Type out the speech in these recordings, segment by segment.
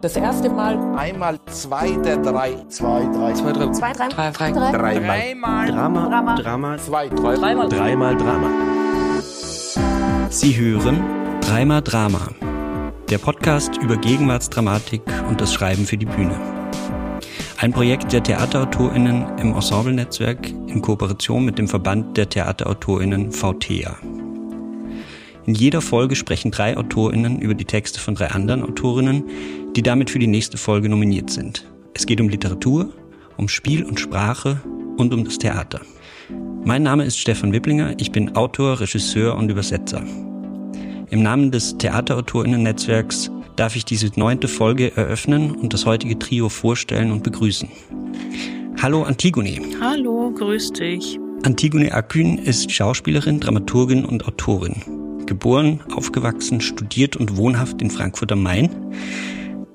Das erste Mal. Einmal zwei der drei. Zwei, drei. Zwei, drei. Zwei, drei. Drei, drei. Dreimal. Dreimal Drama. Drama. Drama. Zwei, drei. Dreimal. Dreimal Drama. Sie hören Dreimal Drama, der Podcast über Gegenwartsdramatik und das Schreiben für die Bühne. Ein Projekt der TheaterautorInnen im Ensemble-Netzwerk in Kooperation mit dem Verband der TheaterautorInnen VTEA. In jeder Folge sprechen drei AutorInnen über die Texte von drei anderen Autorinnen, die damit für die nächste Folge nominiert sind. Es geht um Literatur, um Spiel und Sprache und um das Theater. Mein Name ist Stefan Wipplinger, ich bin Autor, Regisseur und Übersetzer. Im Namen des Theaterautorinnen-Netzwerks darf ich diese neunte Folge eröffnen und das heutige Trio vorstellen und begrüßen. Hallo Antigone. Hallo, grüß dich. Antigone Akün ist Schauspielerin, Dramaturgin und Autorin. Geboren, aufgewachsen, studiert und wohnhaft in Frankfurt am Main.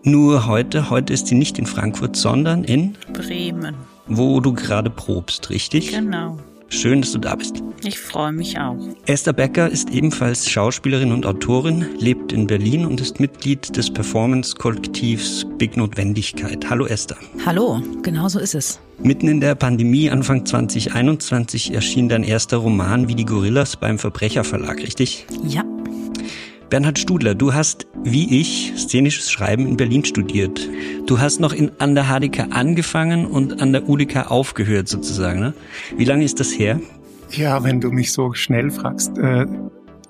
Nur heute, heute ist sie nicht in Frankfurt, sondern in, Bremen. wo du gerade probst, richtig? Genau. Schön, dass du da bist. Ich freue mich auch. Esther Becker ist ebenfalls Schauspielerin und Autorin, lebt in Berlin und ist Mitglied des Performance-Kollektivs Big Notwendigkeit. Hallo Esther. Hallo, genau so ist es. Mitten in der Pandemie Anfang 2021 erschien dein erster Roman Wie die Gorillas beim Verbrecherverlag, richtig? Ja, Bernhard Studler, du hast, wie ich, szenisches Schreiben in Berlin studiert. Du hast noch in, an der HDK angefangen und an der UDK aufgehört sozusagen. Ne? Wie lange ist das her? Ja, wenn du mich so schnell fragst, äh,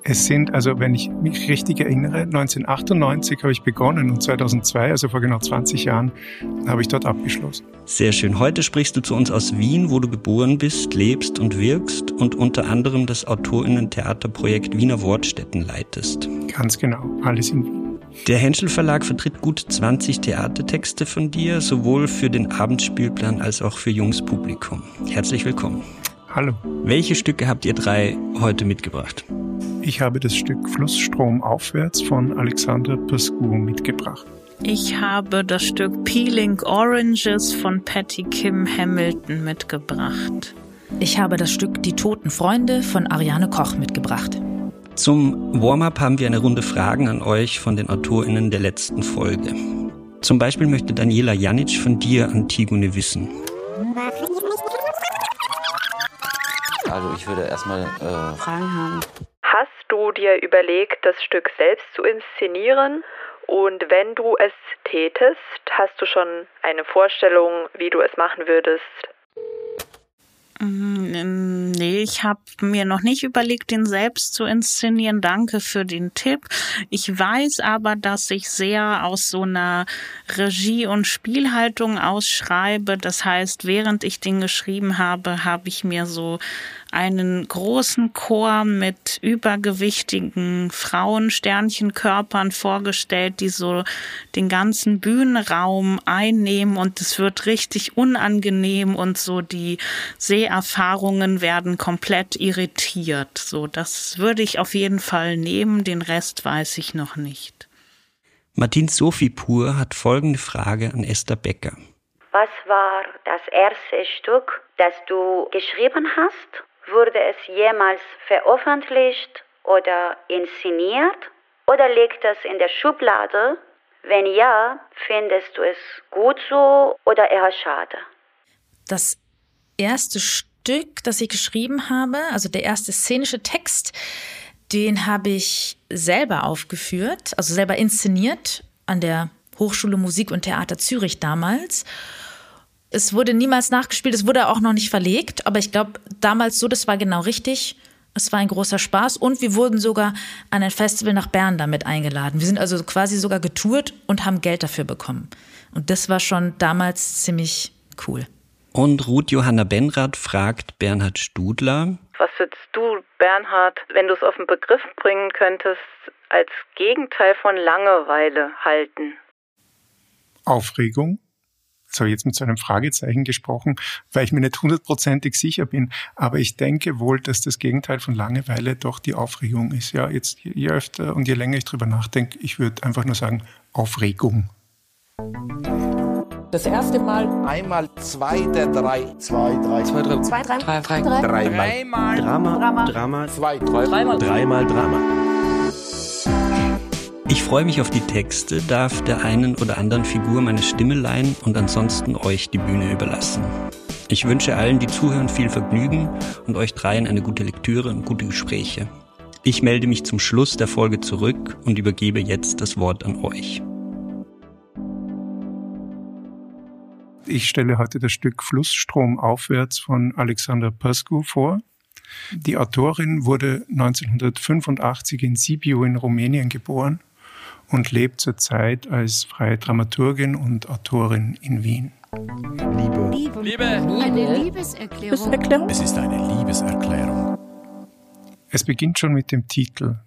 es sind, also wenn ich mich richtig erinnere, 1998 habe ich begonnen und 2002, also vor genau 20 Jahren, habe ich dort abgeschlossen. Sehr schön. Heute sprichst du zu uns aus Wien, wo du geboren bist, lebst und wirkst und unter anderem das Autorinnen-Theaterprojekt Wiener Wortstätten leitest. Ganz genau, alles in Wien. Der Henschel Verlag vertritt gut 20 Theatertexte von dir, sowohl für den Abendspielplan als auch für junges Publikum. Herzlich willkommen. Hallo, Welche Stücke habt ihr drei heute mitgebracht? ich habe das Stück Flussstrom aufwärts von Alexander Pascu mitgebracht. Ich habe das Stück Peeling Oranges von Patty Kim Hamilton mitgebracht. ich habe das Stück Die toten Freunde von Ariane Koch mitgebracht. Zum Warm-up haben wir eine Runde Fragen an euch von den AutorInnen der letzten Folge. Zum Beispiel möchte Daniela Janic von dir, Antigone, wissen. Also ich würde erstmal äh, Fragen haben. Hast du dir überlegt, das Stück selbst zu inszenieren? Und wenn du es tätest, hast du schon eine Vorstellung, wie du es machen würdest? Mm, Nee, ich habe mir noch nicht überlegt, den selbst zu inszenieren. Danke für den Tipp. Ich weiß aber, dass ich sehr aus so einer Regie- und Spielhaltung ausschreibe. Das heißt, während ich den geschrieben habe, habe ich mir so einen großen Chor mit übergewichtigen Frauen, Sternchenkörpern vorgestellt, die so den ganzen Bühnenraum einnehmen und es wird richtig unangenehm und so die Seherfahrungen werden komplett irritiert. So, das würde ich auf jeden Fall nehmen, den Rest weiß ich noch nicht. Martin Sophie-Pur hat folgende Frage an Esther Becker. Was war das erste Stück, das du geschrieben hast? Wurde es jemals veröffentlicht oder inszeniert? Oder liegt es in der Schublade? Wenn ja, findest du es gut so oder eher schade? Das erste Stück, das ich geschrieben habe, also der erste szenische Text, den habe ich selber aufgeführt, also selber inszeniert an der Hochschule Musik und Theater Zürich damals. Es wurde niemals nachgespielt, es wurde auch noch nicht verlegt, aber ich glaube, damals so, das war genau richtig. Es war ein großer Spaß und wir wurden sogar an ein Festival nach Bern damit eingeladen. Wir sind also quasi sogar getourt und haben Geld dafür bekommen. Und das war schon damals ziemlich cool. Und Ruth Johanna Benrath fragt Bernhard Studler. Was würdest du, Bernhard, wenn du es auf den Begriff bringen könntest, als Gegenteil von Langeweile halten? Aufregung. Habe ich jetzt mit so einem Fragezeichen gesprochen, weil ich mir nicht hundertprozentig sicher bin. Aber ich denke wohl, dass das Gegenteil von Langeweile doch die Aufregung ist. Ja, jetzt je öfter und je länger ich drüber nachdenke, ich würde einfach nur sagen Aufregung. Das erste Mal. Einmal zwei der drei. Zwei, drei, Zwei, drei. Zwei, drei. Drei, drei. Dreimal. Dreimal Drama. Drama. Zwei, drei. Dreimal. Dreimal Drama. Ich freue mich auf die Texte, darf der einen oder anderen Figur meine Stimme leihen und ansonsten euch die Bühne überlassen. Ich wünsche allen, die zuhören, viel Vergnügen und euch dreien eine gute Lektüre und gute Gespräche. Ich melde mich zum Schluss der Folge zurück und übergebe jetzt das Wort an euch. Ich stelle heute das Stück Flussstrom aufwärts von Alexander Pascu vor. Die Autorin wurde 1985 in Sibiu in Rumänien geboren und lebt zurzeit als freie Dramaturgin und Autorin in Wien. Liebe. Liebe. Liebe. Eine Liebeserklärung. Es ist eine Liebeserklärung. Es beginnt schon mit dem Titel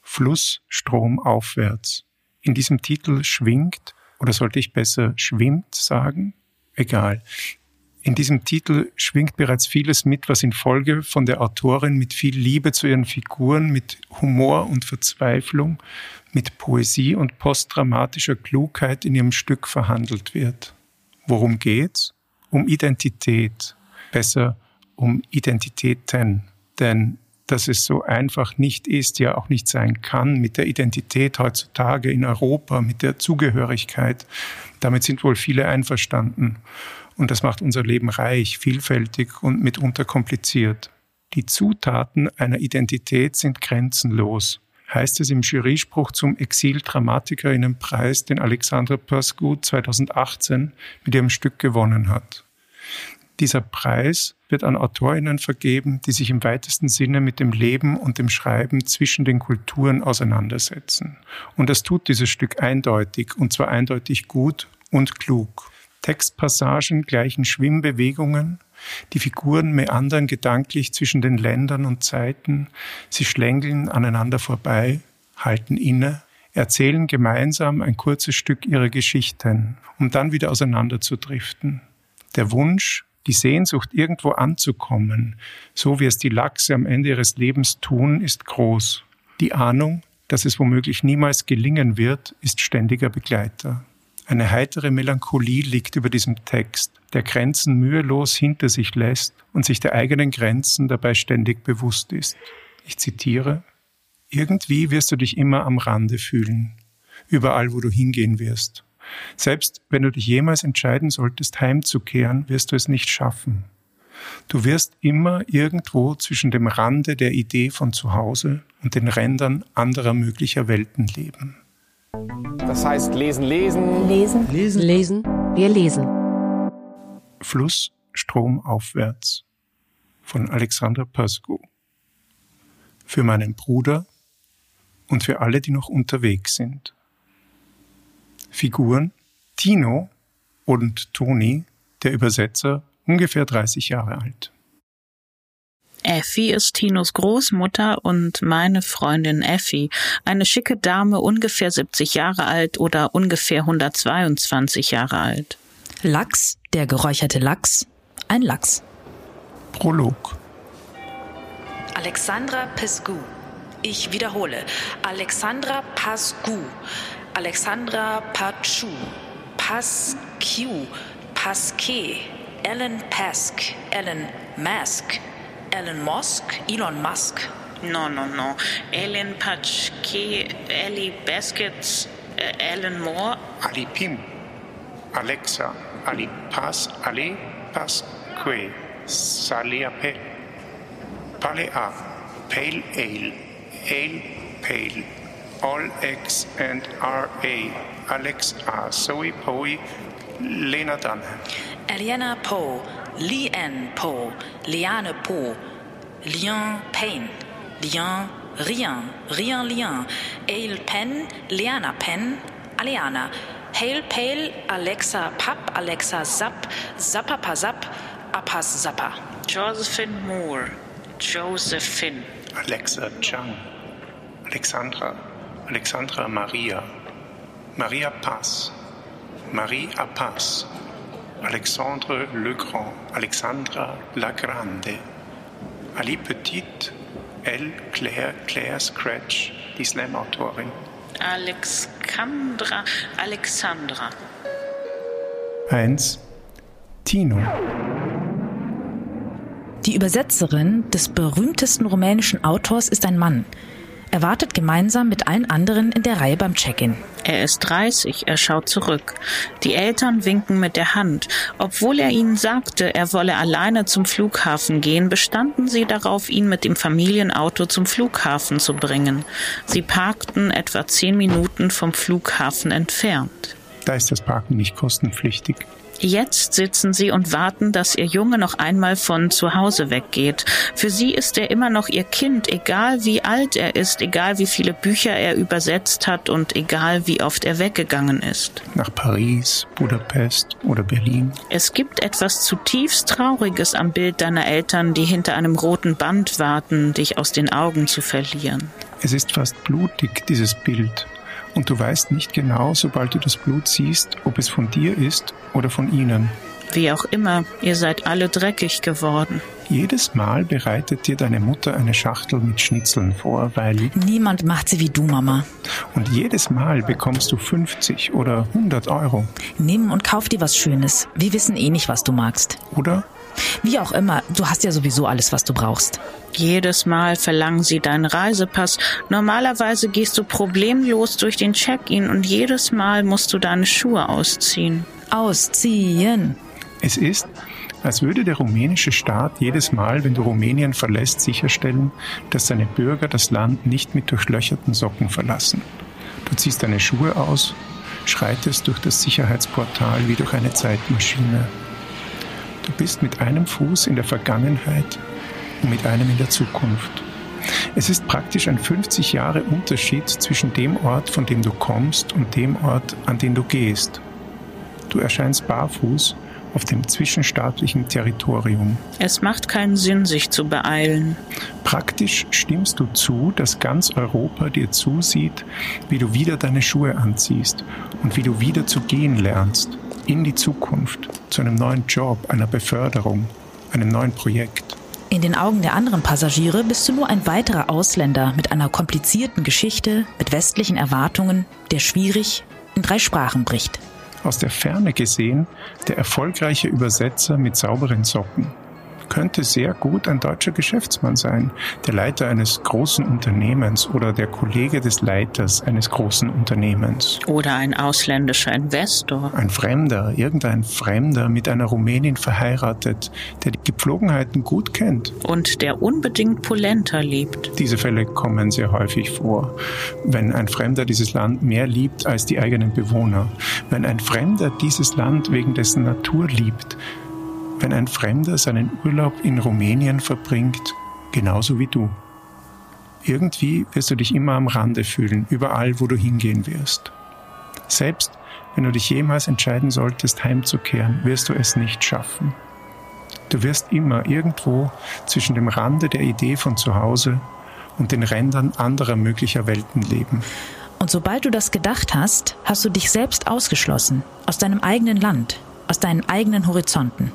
Fluss, Strom aufwärts. In diesem Titel schwingt, oder sollte ich besser schwimmt sagen? Egal. In diesem Titel schwingt bereits vieles mit, was in Folge von der Autorin mit viel Liebe zu ihren Figuren, mit Humor und Verzweiflung, mit Poesie und postdramatischer Klugheit in ihrem Stück verhandelt wird. Worum geht's? Um Identität. Besser um Identitäten. Denn dass es so einfach nicht ist, ja auch nicht sein kann mit der Identität heutzutage in Europa, mit der Zugehörigkeit. Damit sind wohl viele einverstanden. Und das macht unser Leben reich, vielfältig und mitunter kompliziert. Die Zutaten einer Identität sind grenzenlos, heißt es im Juryspruch zum Exil-Dramatikerinnenpreis, den Alexandra Perscu 2018 mit ihrem Stück gewonnen hat. Dieser Preis wird an Autorinnen vergeben, die sich im weitesten Sinne mit dem Leben und dem Schreiben zwischen den Kulturen auseinandersetzen. Und das tut dieses Stück eindeutig, und zwar eindeutig gut und klug. Textpassagen gleichen Schwimmbewegungen, die Figuren meandern gedanklich zwischen den Ländern und Zeiten, sie schlängeln aneinander vorbei, halten inne, erzählen gemeinsam ein kurzes Stück ihrer Geschichten, um dann wieder auseinanderzudriften. Der Wunsch, die Sehnsucht, irgendwo anzukommen, so wie es die Lachse am Ende ihres Lebens tun, ist groß. Die Ahnung, dass es womöglich niemals gelingen wird, ist ständiger Begleiter. Eine heitere Melancholie liegt über diesem Text, der Grenzen mühelos hinter sich lässt und sich der eigenen Grenzen dabei ständig bewusst ist. Ich zitiere, Irgendwie wirst du dich immer am Rande fühlen, überall wo du hingehen wirst. Selbst wenn du dich jemals entscheiden solltest, heimzukehren, wirst du es nicht schaffen. Du wirst immer irgendwo zwischen dem Rande der Idee von zu Hause und den Rändern anderer möglicher Welten leben. Das heißt lesen, lesen. Lesen. Lesen. Lesen. Wir lesen. Fluss, Strom aufwärts von Alexander Pascu. Für meinen Bruder und für alle, die noch unterwegs sind. Figuren Tino und Toni, der Übersetzer, ungefähr 30 Jahre alt. Effi ist Tinos Großmutter und meine Freundin Effi, eine schicke Dame, ungefähr 70 Jahre alt oder ungefähr 122 Jahre alt. Lachs, der geräucherte Lachs, ein Lachs. Prolog. Alexandra Pescu. Ich wiederhole. Alexandra Pascu. Alexandra Pachu. Pascu. Pasque. Ellen Pask. Ellen Mask. Elon Musk, Elon Musk. No, no, no. Ellen Patschke, Ellie Baskets, äh, Ellen Moore. Ali Pim. Alexa. Ali Pas. Ali Pasque. Saliapel. Palea. Pale Ale. Ale Pale. All X and RA. Alex A. Zoe Poe. Lena Dunham. Eliana Poe. Lian Poe. Liane Poe. Lian Payne. Lian Rian. Rian Lian. Ale Pen. Liana Pen. Aliana. Hail Pale. Alexa Papp. Alexa Zapp. Zappa Pasap. Appas Zappa. Josephine Moore. Josephine. Alexa Chang. Alexandra. Alexandra Maria. Maria Paz. Marie Apas. Alexandre Legrand. Alexandra Lagrande. Ali Petit. Elle Claire. Claire Scratch. Die Slam-Autorin. Alexandra. Alexandra. 1. Tino. Die Übersetzerin des berühmtesten rumänischen Autors ist ein Mann. Er wartet gemeinsam mit allen anderen in der Reihe beim Check-in. Er ist 30, er schaut zurück. Die Eltern winken mit der Hand. Obwohl er ihnen sagte, er wolle alleine zum Flughafen gehen, bestanden sie darauf, ihn mit dem Familienauto zum Flughafen zu bringen. Sie parkten etwa zehn Minuten vom Flughafen entfernt. Da ist das Parken nicht kostenpflichtig. Jetzt sitzen sie und warten, dass ihr Junge noch einmal von zu Hause weggeht. Für sie ist er immer noch ihr Kind, egal wie alt er ist, egal wie viele Bücher er übersetzt hat und egal wie oft er weggegangen ist. Nach Paris, Budapest oder Berlin. Es gibt etwas zutiefst Trauriges am Bild deiner Eltern, die hinter einem roten Band warten, dich aus den Augen zu verlieren. Es ist fast blutig, dieses Bild und du weißt nicht genau, sobald du das Blut siehst, ob es von dir ist oder von ihnen. Wie auch immer, ihr seid alle dreckig geworden. Jedes Mal bereitet dir deine Mutter eine Schachtel mit Schnitzeln vor, weil... Niemand macht sie wie du, Mama. Und jedes Mal bekommst du 50 oder 100 Euro. Nimm und kauf dir was Schönes. Wir wissen eh nicht, was du magst. Oder? Wie auch immer, du hast ja sowieso alles, was du brauchst. Jedes Mal verlangen sie deinen Reisepass. Normalerweise gehst du problemlos durch den Check-in und jedes Mal musst du deine Schuhe ausziehen. Ausziehen. Es ist, als würde der rumänische Staat jedes Mal, wenn du Rumänien verlässt, sicherstellen, dass seine Bürger das Land nicht mit durchlöcherten Socken verlassen. Du ziehst deine Schuhe aus, schreitest durch das Sicherheitsportal wie durch eine Zeitmaschine. Du bist mit einem Fuß in der Vergangenheit und mit einem in der Zukunft. Es ist praktisch ein 50 Jahre Unterschied zwischen dem Ort, von dem du kommst und dem Ort, an den du gehst. Du erscheinst barfuß auf dem zwischenstaatlichen Territorium. Es macht keinen Sinn, sich zu beeilen. Praktisch stimmst du zu, dass ganz Europa dir zusieht, wie du wieder deine Schuhe anziehst und wie du wieder zu gehen lernst in die Zukunft, zu einem neuen Job, einer Beförderung, einem neuen Projekt. In den Augen der anderen Passagiere bist du nur ein weiterer Ausländer mit einer komplizierten Geschichte, mit westlichen Erwartungen, der schwierig in drei Sprachen bricht. Aus der Ferne gesehen der erfolgreiche Übersetzer mit sauberen Socken, könnte sehr gut ein deutscher Geschäftsmann sein, der Leiter eines großen Unternehmens oder der Kollege des Leiters eines großen Unternehmens. Oder ein ausländischer Investor. Ein Fremder, irgendein Fremder mit einer Rumänin verheiratet, der die Gepflogenheiten gut kennt. Und der unbedingt Polenta liebt. Diese Fälle kommen sehr häufig vor. Wenn ein Fremder dieses Land mehr liebt als die eigenen Bewohner. Wenn ein Fremder dieses Land wegen dessen Natur liebt wenn ein Fremder seinen Urlaub in Rumänien verbringt, genauso wie du. Irgendwie wirst du dich immer am Rande fühlen, überall, wo du hingehen wirst. Selbst wenn du dich jemals entscheiden solltest, heimzukehren, wirst du es nicht schaffen. Du wirst immer irgendwo zwischen dem Rande der Idee von zu Hause und den Rändern anderer möglicher Welten leben. Und sobald du das gedacht hast, hast du dich selbst ausgeschlossen, aus deinem eigenen Land, aus deinen eigenen Horizonten.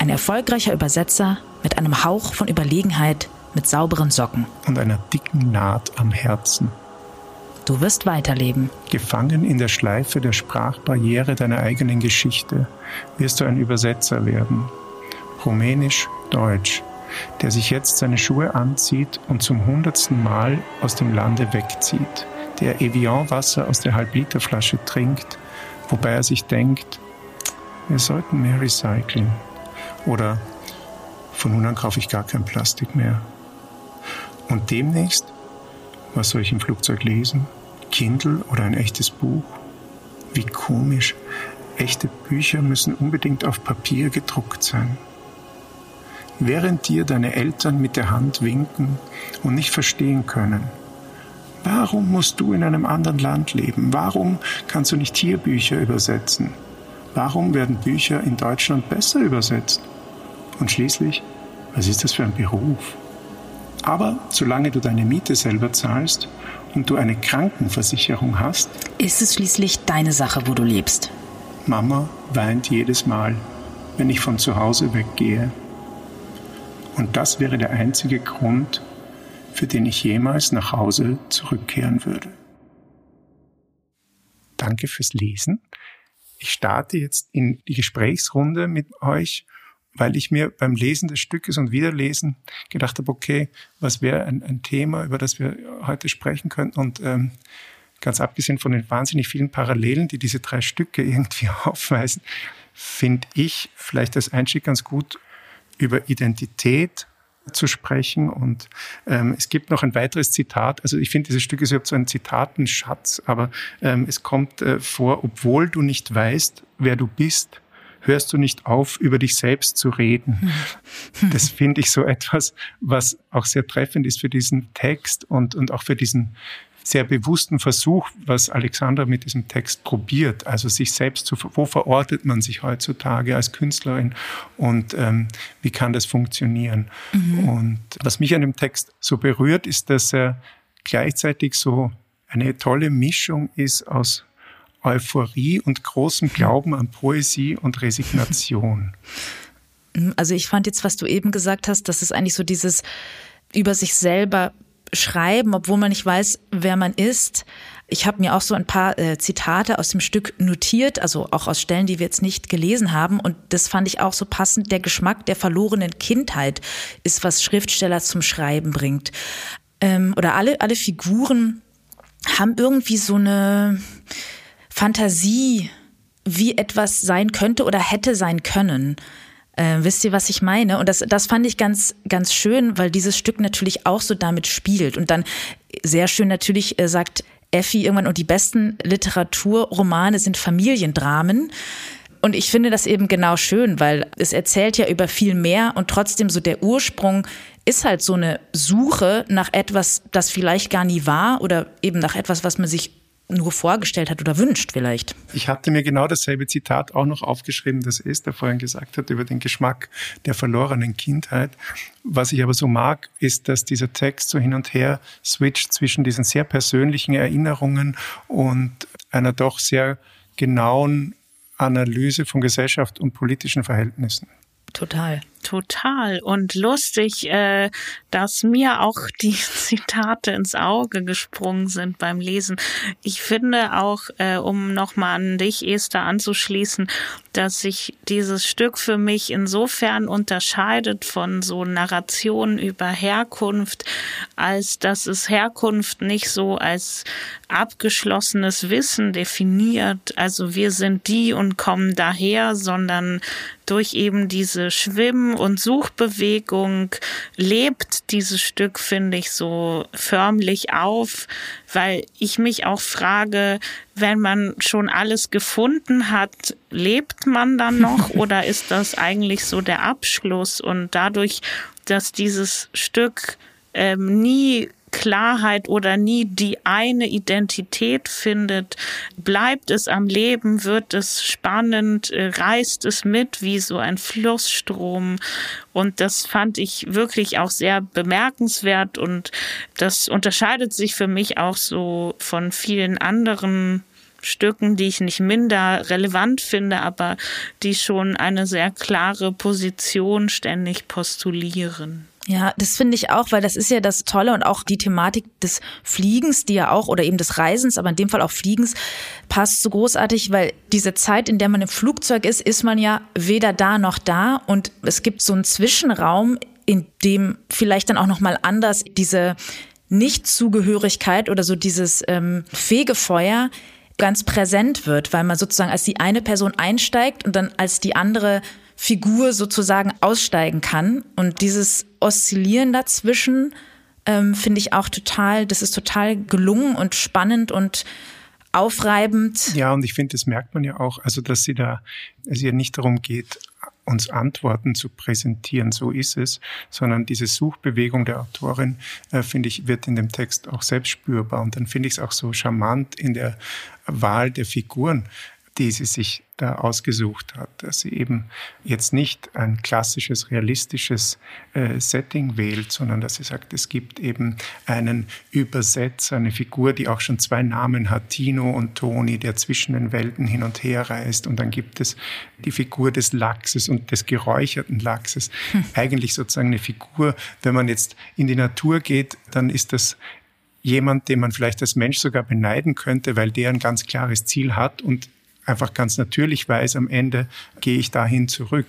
Ein erfolgreicher Übersetzer mit einem Hauch von Überlegenheit, mit sauberen Socken. Und einer dicken Naht am Herzen. Du wirst weiterleben. Gefangen in der Schleife der Sprachbarriere deiner eigenen Geschichte wirst du ein Übersetzer werden. Rumänisch, Deutsch, der sich jetzt seine Schuhe anzieht und zum hundertsten Mal aus dem Lande wegzieht, der Evian-Wasser aus der Halbliterflasche trinkt, wobei er sich denkt, wir sollten mehr recyceln. Oder von nun an kaufe ich gar kein Plastik mehr. Und demnächst, was soll ich im Flugzeug lesen? Kindle oder ein echtes Buch? Wie komisch. Echte Bücher müssen unbedingt auf Papier gedruckt sein. Während dir deine Eltern mit der Hand winken und nicht verstehen können, warum musst du in einem anderen Land leben? Warum kannst du nicht hier Bücher übersetzen? Warum werden Bücher in Deutschland besser übersetzt? Und schließlich, was ist das für ein Beruf? Aber solange du deine Miete selber zahlst und du eine Krankenversicherung hast, ist es schließlich deine Sache, wo du lebst. Mama weint jedes Mal, wenn ich von zu Hause weggehe. Und das wäre der einzige Grund, für den ich jemals nach Hause zurückkehren würde. Danke fürs Lesen. Ich starte jetzt in die Gesprächsrunde mit euch weil ich mir beim Lesen des Stückes und Wiederlesen gedacht habe, okay, was wäre ein, ein, Thema, über das wir heute sprechen könnten und ähm, ganz abgesehen von den wahnsinnig vielen Parallelen, die diese drei Stücke irgendwie aufweisen, finde ich vielleicht als Einstieg ganz gut über Identität zu sprechen. Und ähm, es gibt noch ein weiteres Zitat. Also ich finde, dieses Stück ist überhaupt so ein Zitatenschatz, aber ähm, es kommt äh, vor, obwohl du nicht weißt, wer du bist, hörst du nicht auf, über dich selbst zu reden. Das finde ich so etwas, was auch sehr treffend ist für diesen Text und, und auch für diesen sehr bewussten Versuch, was Alexandra mit diesem Text probiert, also sich selbst zu, wo verortet man sich heutzutage als Künstlerin und ähm, wie kann das funktionieren? Mhm. Und was mich an dem Text so berührt, ist, dass er gleichzeitig so eine tolle Mischung ist aus Euphorie und großem Glauben an Poesie und Resignation. Also ich fand jetzt, was du eben gesagt hast, dass es eigentlich so dieses über sich selber schreiben, obwohl man nicht weiß, wer man ist. Ich habe mir auch so ein paar äh, Zitate aus dem Stück notiert, also auch aus Stellen, die wir jetzt nicht gelesen haben. Und das fand ich auch so passend. Der Geschmack der verlorenen Kindheit ist, was Schriftsteller zum Schreiben bringt. Ähm, oder alle, alle Figuren haben irgendwie so eine Fantasie, wie etwas sein könnte oder hätte sein können. Äh, wisst ihr, was ich meine? Und das, das fand ich ganz, ganz schön, weil dieses Stück natürlich auch so damit spielt. Und dann sehr schön natürlich äh, sagt Effi irgendwann, und die besten Literaturromane sind Familiendramen. Und ich finde das eben genau schön, weil es erzählt ja über viel mehr und trotzdem so der Ursprung ist halt so eine Suche nach etwas, das vielleicht gar nie war oder eben nach etwas, was man sich nur vorgestellt hat oder wünscht vielleicht. Ich hatte mir genau dasselbe Zitat auch noch aufgeschrieben, das Esther vorhin gesagt hat, über den Geschmack der verlorenen Kindheit. Was ich aber so mag, ist, dass dieser Text so hin und her switcht zwischen diesen sehr persönlichen Erinnerungen und einer doch sehr genauen Analyse von Gesellschaft und politischen Verhältnissen. Total. Total und lustig, äh, dass mir auch die Zitate ins Auge gesprungen sind beim Lesen. Ich finde auch, äh, um nochmal an dich, Esther, anzuschließen, dass sich dieses Stück für mich insofern unterscheidet von so Narrationen über Herkunft, als dass es Herkunft nicht so als abgeschlossenes Wissen definiert. Also wir sind die und kommen daher, sondern durch eben diese Und Suchbewegung lebt dieses Stück, finde ich, so förmlich auf, weil ich mich auch frage, wenn man schon alles gefunden hat, lebt man dann noch oder ist das eigentlich so der Abschluss? Und dadurch, dass dieses Stück ähm, nie Klarheit oder nie die eine Identität findet, bleibt es am Leben, wird es spannend, äh, reißt es mit wie so ein Flussstrom. Und das fand ich wirklich auch sehr bemerkenswert und das unterscheidet sich für mich auch so von vielen anderen Stücken, die ich nicht minder relevant finde, aber die schon eine sehr klare Position ständig postulieren. Ja, das finde ich auch, weil das ist ja das Tolle und auch die Thematik des Fliegens, die ja auch, oder eben des Reisens, aber in dem Fall auch Fliegens, passt so großartig, weil diese Zeit, in der man im Flugzeug ist, ist man ja weder da noch da und es gibt so einen Zwischenraum, in dem vielleicht dann auch nochmal anders diese Nichtzugehörigkeit oder so dieses ähm, Fegefeuer ganz präsent wird, weil man sozusagen als die eine Person einsteigt und dann als die andere Figur sozusagen aussteigen kann. Und dieses Oszillieren dazwischen ähm, finde ich auch total, das ist total gelungen und spannend und aufreibend. Ja, und ich finde, das merkt man ja auch, also dass sie da, es ihr nicht darum geht, uns Antworten zu präsentieren, so ist es, sondern diese Suchbewegung der Autorin, äh, finde ich, wird in dem Text auch selbst spürbar. Und dann finde ich es auch so charmant in der Wahl der Figuren, die sie sich da ausgesucht hat, dass sie eben jetzt nicht ein klassisches, realistisches äh, Setting wählt, sondern dass sie sagt, es gibt eben einen Übersetzer, eine Figur, die auch schon zwei Namen hat, Tino und Toni, der zwischen den Welten hin und her reist. Und dann gibt es die Figur des Lachses und des geräucherten Lachses. Hm. Eigentlich sozusagen eine Figur, wenn man jetzt in die Natur geht, dann ist das jemand, den man vielleicht als Mensch sogar beneiden könnte, weil der ein ganz klares Ziel hat und einfach ganz natürlich weiß, am Ende gehe ich dahin zurück.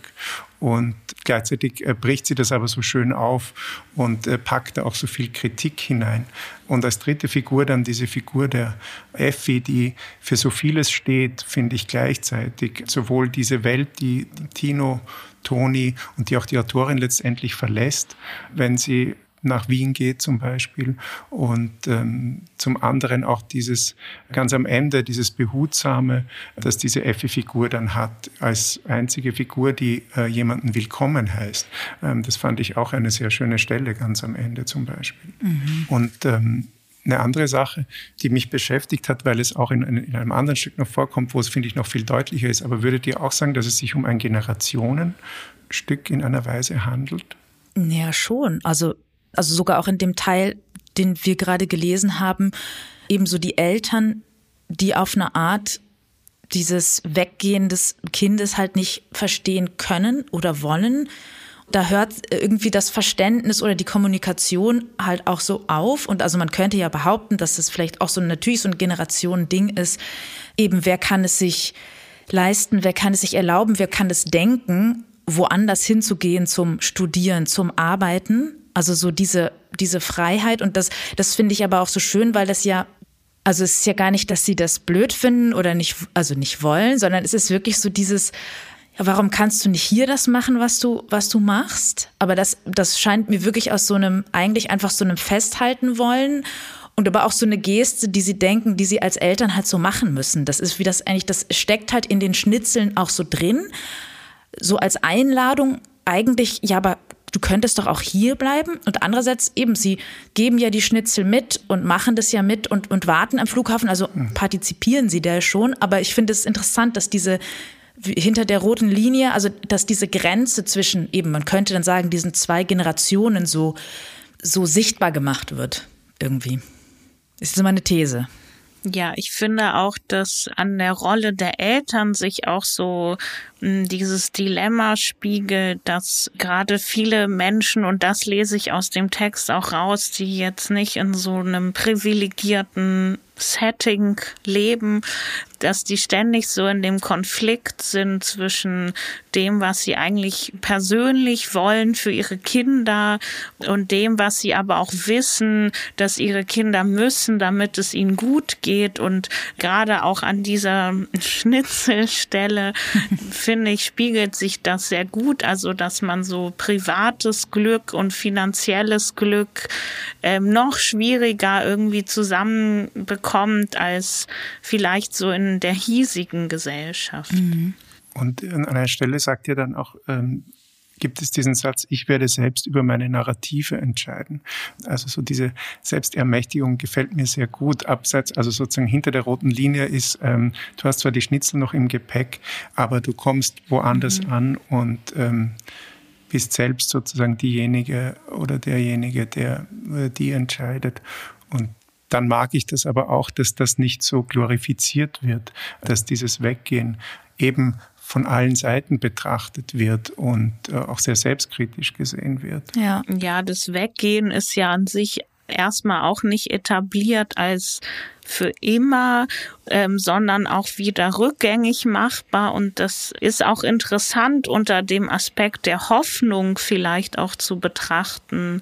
Und gleichzeitig äh, bricht sie das aber so schön auf und äh, packt auch so viel Kritik hinein. Und als dritte Figur dann diese Figur der Effi, die für so vieles steht, finde ich gleichzeitig. Sowohl diese Welt, die Tino, Toni und die auch die Autorin letztendlich verlässt, wenn sie nach Wien geht zum Beispiel und ähm, zum anderen auch dieses ganz am Ende dieses behutsame, dass diese Effi-Figur dann hat als einzige Figur, die äh, jemanden willkommen heißt. Ähm, das fand ich auch eine sehr schöne Stelle ganz am Ende zum Beispiel. Mhm. Und ähm, eine andere Sache, die mich beschäftigt hat, weil es auch in, in, einem anderen Stück noch vorkommt, wo es, finde ich, noch viel deutlicher ist. Aber würdet ihr auch sagen, dass es sich um ein Generationenstück in einer Weise handelt? Ja, schon. Also also sogar auch in dem Teil, den wir gerade gelesen haben, ebenso die Eltern, die auf eine Art dieses Weggehen des Kindes halt nicht verstehen können oder wollen. Da hört irgendwie das Verständnis oder die Kommunikation halt auch so auf. Und also man könnte ja behaupten, dass es vielleicht auch so natürlich so ein Generationending ist. Eben, wer kann es sich leisten, wer kann es sich erlauben, wer kann es denken, woanders hinzugehen zum Studieren, zum Arbeiten also so diese, diese Freiheit und das, das finde ich aber auch so schön, weil das ja, also es ist ja gar nicht, dass sie das blöd finden oder nicht, also nicht wollen, sondern es ist wirklich so dieses, warum kannst du nicht hier das machen, was du, was du machst? Aber das, das scheint mir wirklich aus so einem, eigentlich einfach so einem Festhalten wollen und aber auch so eine Geste, die sie denken, die sie als Eltern halt so machen müssen. Das ist wie das eigentlich, das steckt halt in den Schnitzeln auch so drin. So als Einladung eigentlich, ja, aber du könntest doch auch hier bleiben. Und andererseits eben, sie geben ja die Schnitzel mit und machen das ja mit und, und warten am Flughafen. Also mhm. partizipieren sie da schon. Aber ich finde es interessant, dass diese hinter der roten Linie, also dass diese Grenze zwischen eben, man könnte dann sagen, diesen zwei Generationen so, so sichtbar gemacht wird irgendwie. Das ist so meine These. Ja, ich finde auch, dass an der Rolle der Eltern sich auch so hm, dieses Dilemma spiegelt, dass gerade viele Menschen, und das lese ich aus dem Text auch raus, die jetzt nicht in so einem privilegierten Setting leben, dass die ständig so in dem Konflikt sind zwischen dem, was sie eigentlich persönlich wollen für ihre Kinder und dem, was sie aber auch wissen, dass ihre Kinder müssen, damit es ihnen gut geht. Und gerade auch an dieser Schnitzelstelle, finde ich, spiegelt sich das sehr gut. Also, dass man so privates Glück und finanzielles Glück ähm, noch schwieriger irgendwie zusammenbekommt als vielleicht so in der hiesigen Gesellschaft. Mhm. Und an einer Stelle sagt ihr dann auch, ähm, gibt es diesen Satz, ich werde selbst über meine Narrative entscheiden. Also so diese Selbstermächtigung gefällt mir sehr gut. Abseits, also sozusagen hinter der roten Linie ist, ähm, du hast zwar die Schnitzel noch im Gepäck, aber du kommst woanders mhm. an und ähm, bist selbst sozusagen diejenige oder derjenige, der die entscheidet. Und dann mag ich das aber auch, dass das nicht so glorifiziert wird, dass dieses Weggehen eben von allen Seiten betrachtet wird und äh, auch sehr selbstkritisch gesehen wird. Ja, ja, das Weggehen ist ja an sich erstmal auch nicht etabliert als für immer, ähm, sondern auch wieder rückgängig machbar. Und das ist auch interessant unter dem Aspekt der Hoffnung vielleicht auch zu betrachten,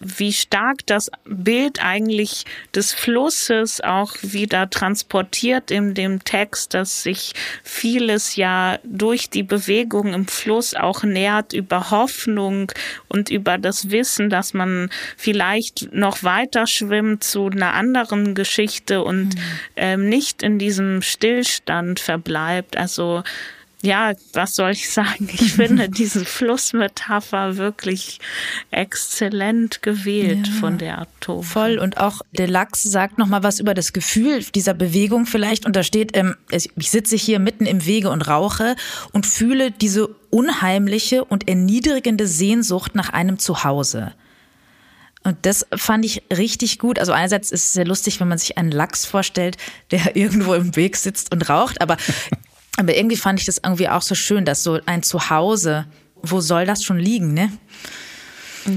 wie stark das Bild eigentlich des Flusses auch wieder transportiert in dem Text, dass sich vieles ja durch die Bewegung im Fluss auch nährt über Hoffnung und über das Wissen, dass man vielleicht noch weiter schwimmt zu einer anderen Geschichte und mhm. ähm, nicht in diesem Stillstand verbleibt. Also ja, was soll ich sagen? Ich finde diese Flussmetapher wirklich exzellent gewählt ja, von der Autorin. Voll. Und auch der Lachs sagt nochmal was über das Gefühl dieser Bewegung vielleicht. Und da steht, ähm, ich sitze hier mitten im Wege und rauche und fühle diese unheimliche und erniedrigende Sehnsucht nach einem Zuhause. Und das fand ich richtig gut. Also einerseits ist es sehr lustig, wenn man sich einen Lachs vorstellt, der irgendwo im Weg sitzt und raucht. Aber aber irgendwie fand ich das irgendwie auch so schön, dass so ein Zuhause, wo soll das schon liegen, ne?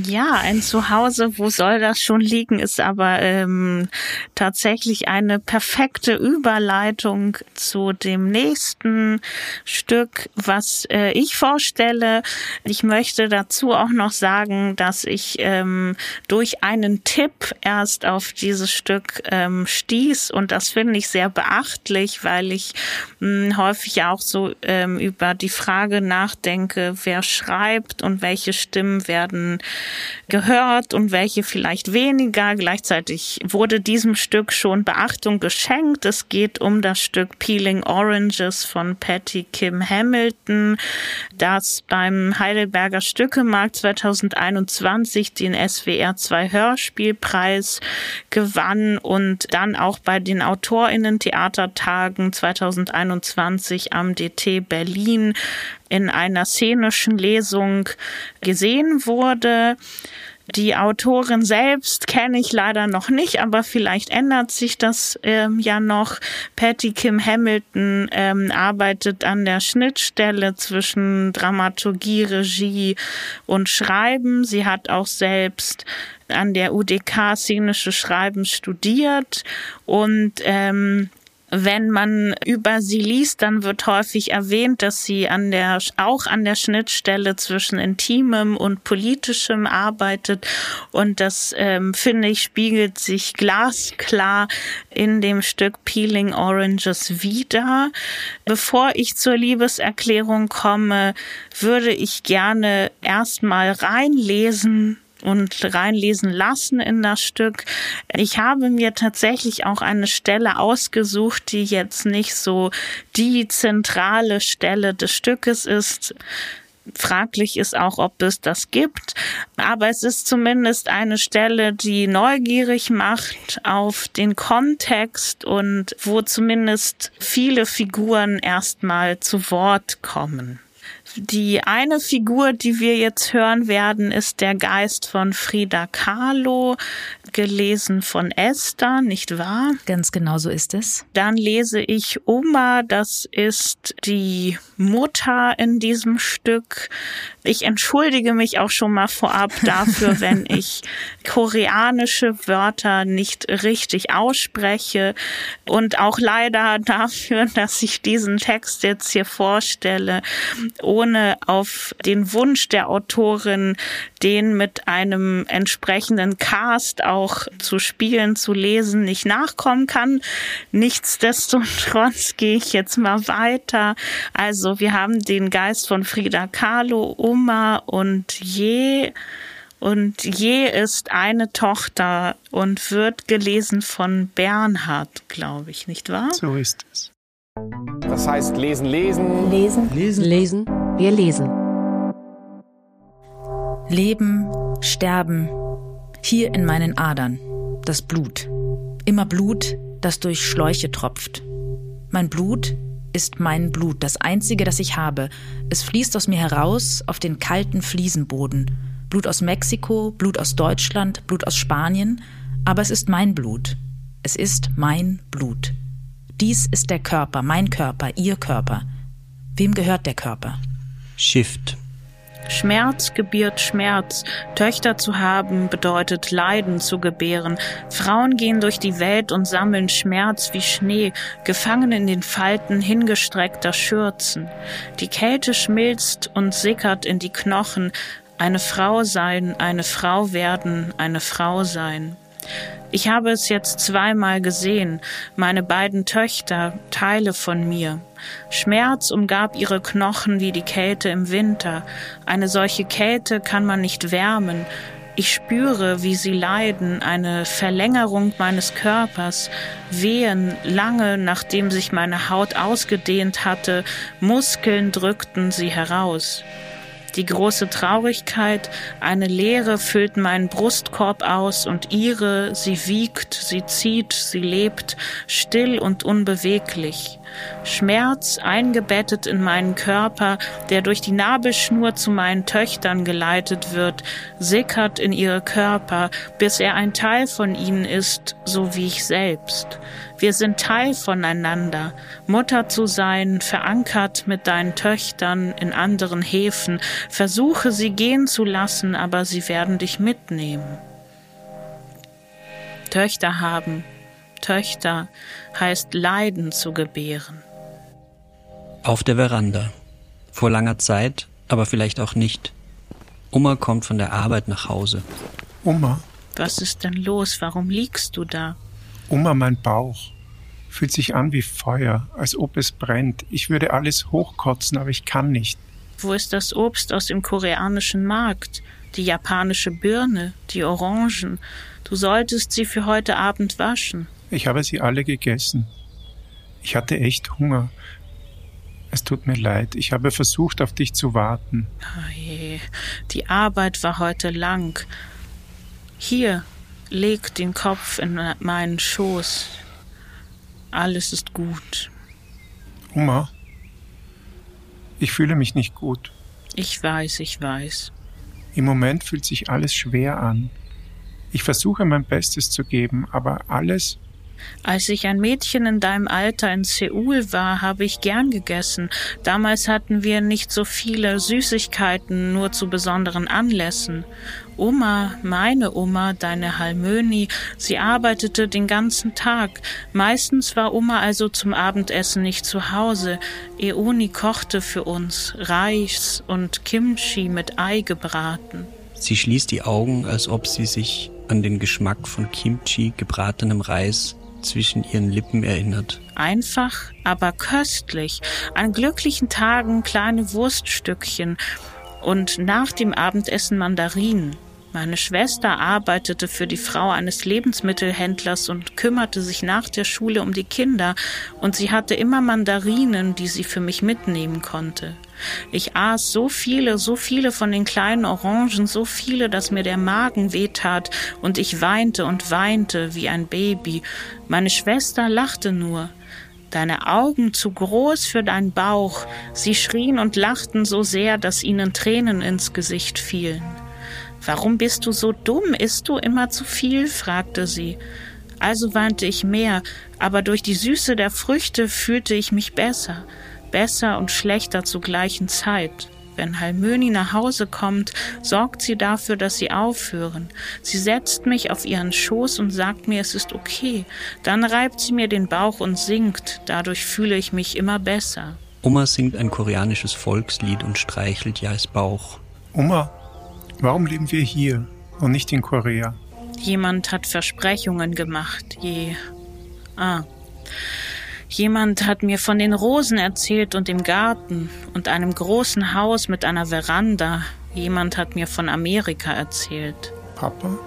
Ja, ein Zuhause, wo soll das schon liegen, ist aber ähm, tatsächlich eine perfekte Überleitung zu dem nächsten Stück, was äh, ich vorstelle. Ich möchte dazu auch noch sagen, dass ich ähm, durch einen Tipp erst auf dieses Stück ähm, stieß und das finde ich sehr beachtlich, weil ich mh, hm, häufig auch so ähm, über die Frage nachdenke, wer schreibt und welche Stimmen werden gehört und welche vielleicht weniger. Gleichzeitig wurde diesem Stück schon Beachtung geschenkt. Es geht um das Stück Peeling Oranges von Patty Kim Hamilton, das beim Heidelberger Stückemarkt 2021 den SWR 2 Hörspielpreis gewann und dann auch bei den Autorinnen Theatertagen 2021 am DT Berlin in einer szenischen Lesung gesehen wurde. Die Autorin selbst kenne ich leider noch nicht, aber vielleicht ändert sich das ähm, ja noch. Patty Kim Hamilton ähm, arbeitet an der Schnittstelle zwischen Dramaturgie, Regie und Schreiben. Sie hat auch selbst an der UDK szenische Schreiben studiert und ähm, wenn man über sie liest, dann wird häufig erwähnt, dass sie an der, auch an der Schnittstelle zwischen Intimem und Politischem arbeitet. Und das, ähm, finde ich, spiegelt sich glasklar in dem Stück Peeling Oranges wieder. Bevor ich zur Liebeserklärung komme, würde ich gerne erstmal reinlesen, und reinlesen lassen in das Stück. Ich habe mir tatsächlich auch eine Stelle ausgesucht, die jetzt nicht so die zentrale Stelle des Stückes ist. Fraglich ist auch, ob es das gibt, aber es ist zumindest eine Stelle, die neugierig macht auf den Kontext und wo zumindest viele Figuren erstmal zu Wort kommen. Die eine Figur, die wir jetzt hören werden, ist der Geist von Frida Kahlo, gelesen von Esther, nicht wahr? Ganz genau so ist es. Dann lese ich Oma, das ist die Mutter in diesem Stück. Ich entschuldige mich auch schon mal vorab dafür, wenn ich koreanische Wörter nicht richtig ausspreche und auch leider dafür, dass ich diesen Text jetzt hier vorstelle, ohne auf den Wunsch der Autorin, den mit einem entsprechenden Cast auch zu spielen, zu lesen, nicht nachkommen kann. Nichtsdestotrotz gehe ich jetzt mal weiter. Also wir haben den Geist von Frida Kahlo, Oma und Je. Und Je ist eine Tochter und wird gelesen von Bernhard, glaube ich, nicht wahr? So ist es. Das heißt lesen, lesen. Lesen, lesen, lesen. Wir lesen. Leben, sterben, hier in meinen Adern, das Blut. Immer Blut, das durch Schläuche tropft. Mein Blut ist mein Blut, das einzige, das ich habe. Es fließt aus mir heraus auf den kalten Fliesenboden. Blut aus Mexiko, Blut aus Deutschland, Blut aus Spanien, aber es ist mein Blut. Es ist mein Blut. Dies ist der Körper, mein Körper, ihr Körper. Wem gehört der Körper? Shift. Schmerz gebiert Schmerz. Töchter zu haben bedeutet Leiden zu gebären. Frauen gehen durch die Welt und sammeln Schmerz wie Schnee, gefangen in den Falten hingestreckter Schürzen. Die Kälte schmilzt und sickert in die Knochen. Eine Frau sein, eine Frau werden, eine Frau sein. Ich habe es jetzt zweimal gesehen, meine beiden Töchter, Teile von mir. Schmerz umgab ihre Knochen wie die Kälte im Winter. Eine solche Kälte kann man nicht wärmen. Ich spüre, wie sie leiden, eine Verlängerung meines Körpers, wehen lange nachdem sich meine Haut ausgedehnt hatte, Muskeln drückten sie heraus. Die große Traurigkeit, eine Leere füllt meinen Brustkorb aus und ihre, sie wiegt, sie zieht, sie lebt, still und unbeweglich. Schmerz eingebettet in meinen Körper, der durch die Nabelschnur zu meinen Töchtern geleitet wird, sickert in ihre Körper, bis er ein Teil von ihnen ist, so wie ich selbst. Wir sind Teil voneinander. Mutter zu sein, verankert mit deinen Töchtern in anderen Häfen. Versuche sie gehen zu lassen, aber sie werden dich mitnehmen. Töchter haben. Töchter heißt Leiden zu gebären. Auf der Veranda. Vor langer Zeit, aber vielleicht auch nicht. Oma kommt von der Arbeit nach Hause. Oma, Was ist denn los? Warum liegst du da? Oma, mein Bauch fühlt sich an wie Feuer, als ob es brennt. Ich würde alles hochkotzen, aber ich kann nicht. Wo ist das Obst aus dem koreanischen Markt? Die japanische Birne, die Orangen. Du solltest sie für heute Abend waschen. Ich habe sie alle gegessen. Ich hatte echt Hunger. Es tut mir leid. Ich habe versucht, auf dich zu warten. Oh je, die Arbeit war heute lang. Hier, leg den Kopf in meinen Schoß. Alles ist gut. Oma, ich fühle mich nicht gut. Ich weiß, ich weiß. Im Moment fühlt sich alles schwer an. Ich versuche mein Bestes zu geben, aber alles Als ich ein Mädchen in deinem Alter in Seoul war, habe ich gern gegessen. Damals hatten wir nicht so viele Süßigkeiten, nur zu besonderen Anlässen. Oma, meine Oma, deine Halmöni, sie arbeitete den ganzen Tag. Meistens war Oma also zum Abendessen nicht zu Hause. Eoni kochte für uns Reis und Kimchi mit Ei gebraten. Sie schließt die Augen, als ob sie sich an den Geschmack von Kimchi, gebratenem Reis, zwischen ihren Lippen erinnert. Einfach, aber köstlich. An glücklichen Tagen kleine Wurststückchen und nach dem Abendessen Mandarinen. Meine Schwester arbeitete für die Frau eines Lebensmittelhändlers und kümmerte sich nach der Schule um die Kinder, und sie hatte immer Mandarinen, die sie für mich mitnehmen konnte. Ich aß so viele, so viele von den kleinen Orangen, so viele, dass mir der Magen wehtat, und ich weinte und weinte wie ein Baby. Meine Schwester lachte nur. Deine Augen zu groß für deinen Bauch. Sie schrien und lachten so sehr, dass ihnen Tränen ins Gesicht fielen. Warum bist du so dumm? Isst du immer zu viel? fragte sie. Also weinte ich mehr, aber durch die Süße der Früchte fühlte ich mich besser, besser und schlechter zur gleichen Zeit. Wenn Halmöni nach Hause kommt, sorgt sie dafür, dass sie aufhören. Sie setzt mich auf ihren Schoß und sagt mir, es ist okay. Dann reibt sie mir den Bauch und singt. Dadurch fühle ich mich immer besser. Oma singt ein koreanisches Volkslied und streichelt Jais Bauch. Oma, warum leben wir hier und nicht in Korea? Jemand hat Versprechungen gemacht, je. Ah. Jemand hat mir von den Rosen erzählt und dem Garten und einem großen Haus mit einer Veranda. Jemand hat mir von Amerika erzählt. Papa?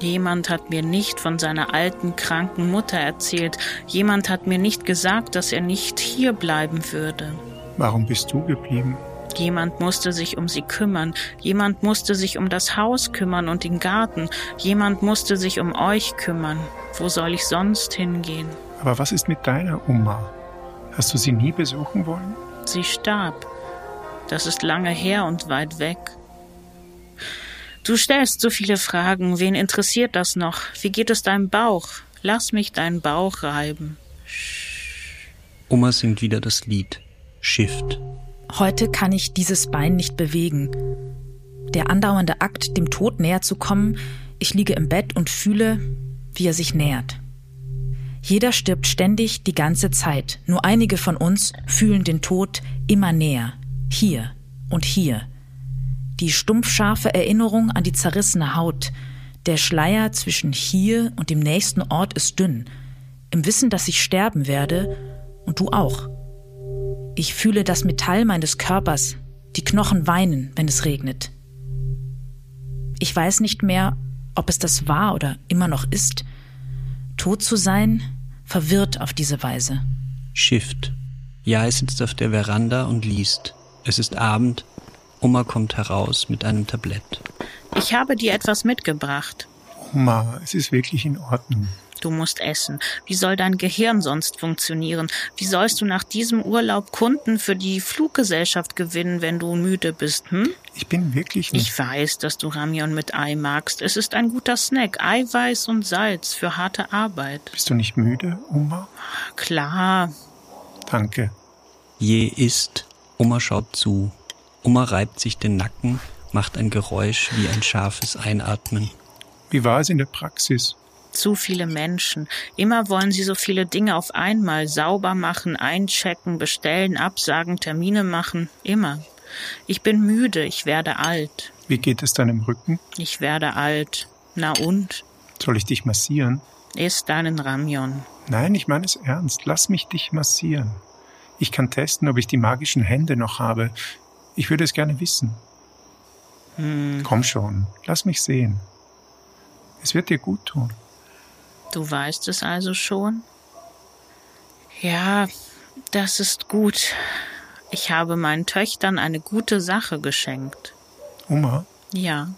Jemand hat mir nicht von seiner alten, kranken Mutter erzählt. Jemand hat mir nicht gesagt, dass er nicht hier bleiben würde. Warum bist du geblieben? Jemand musste sich um sie kümmern. Jemand musste sich um das Haus kümmern und den Garten. Jemand musste sich um euch kümmern. Wo soll ich sonst hingehen? Aber was ist mit deiner Oma? Hast du sie nie besuchen wollen? Sie starb. Das ist lange her und weit weg. Du stellst so viele Fragen. Wen interessiert das noch? Wie geht es deinem Bauch? Lass mich deinen Bauch reiben. Oma singt wieder das Lied. Shift. Heute kann ich dieses Bein nicht bewegen. Der andauernde Akt, dem Tod näher zu kommen, ich liege im Bett und fühle, wie er sich nähert. Jeder stirbt ständig die ganze Zeit. Nur einige von uns fühlen den Tod immer näher. Hier und hier. Die stumpfscharfe Erinnerung an die zerrissene Haut. Der Schleier zwischen hier und dem nächsten Ort ist dünn. Im Wissen, dass ich sterben werde und du auch. Ich fühle das Metall meines Körpers. Die Knochen weinen, wenn es regnet. Ich weiß nicht mehr, ob es das war oder immer noch ist. Tot zu sein, verwirrt auf diese Weise. Shift. Jai sitzt auf der Veranda und liest. Es ist Abend. Oma kommt heraus mit einem Tablett. Ich habe dir etwas mitgebracht. Oma, es ist wirklich in Ordnung. Du musst essen. Wie soll dein Gehirn sonst funktionieren? Wie sollst du nach diesem Urlaub Kunden für die Fluggesellschaft gewinnen, wenn du müde bist, hm? Ich bin wirklich nicht. Ich weiß, dass du Ramyon mit Ei magst. Es ist ein guter Snack. Eiweiß und Salz für harte Arbeit. Bist du nicht müde, Oma? Klar. Danke. Je isst. Oma schaut zu. Oma reibt sich den Nacken, macht ein Geräusch wie ein scharfes Einatmen. Wie war es in der Praxis? Zu viele Menschen. Immer wollen sie so viele Dinge auf einmal sauber machen, einchecken, bestellen, absagen, Termine machen. Immer. Ich bin müde, ich werde alt. Wie geht es deinem Rücken? Ich werde alt. Na und? Soll ich dich massieren? Iss deinen Ramyon. Nein, ich meine es ernst. Lass mich dich massieren. Ich kann testen, ob ich die magischen Hände noch habe. Ich würde es gerne wissen. Hm. Komm schon, lass mich sehen. Es wird dir gut tun. Du weißt es also schon? Ja, das ist gut. Ich habe meinen Töchtern eine gute Sache geschenkt. Oma? Ja.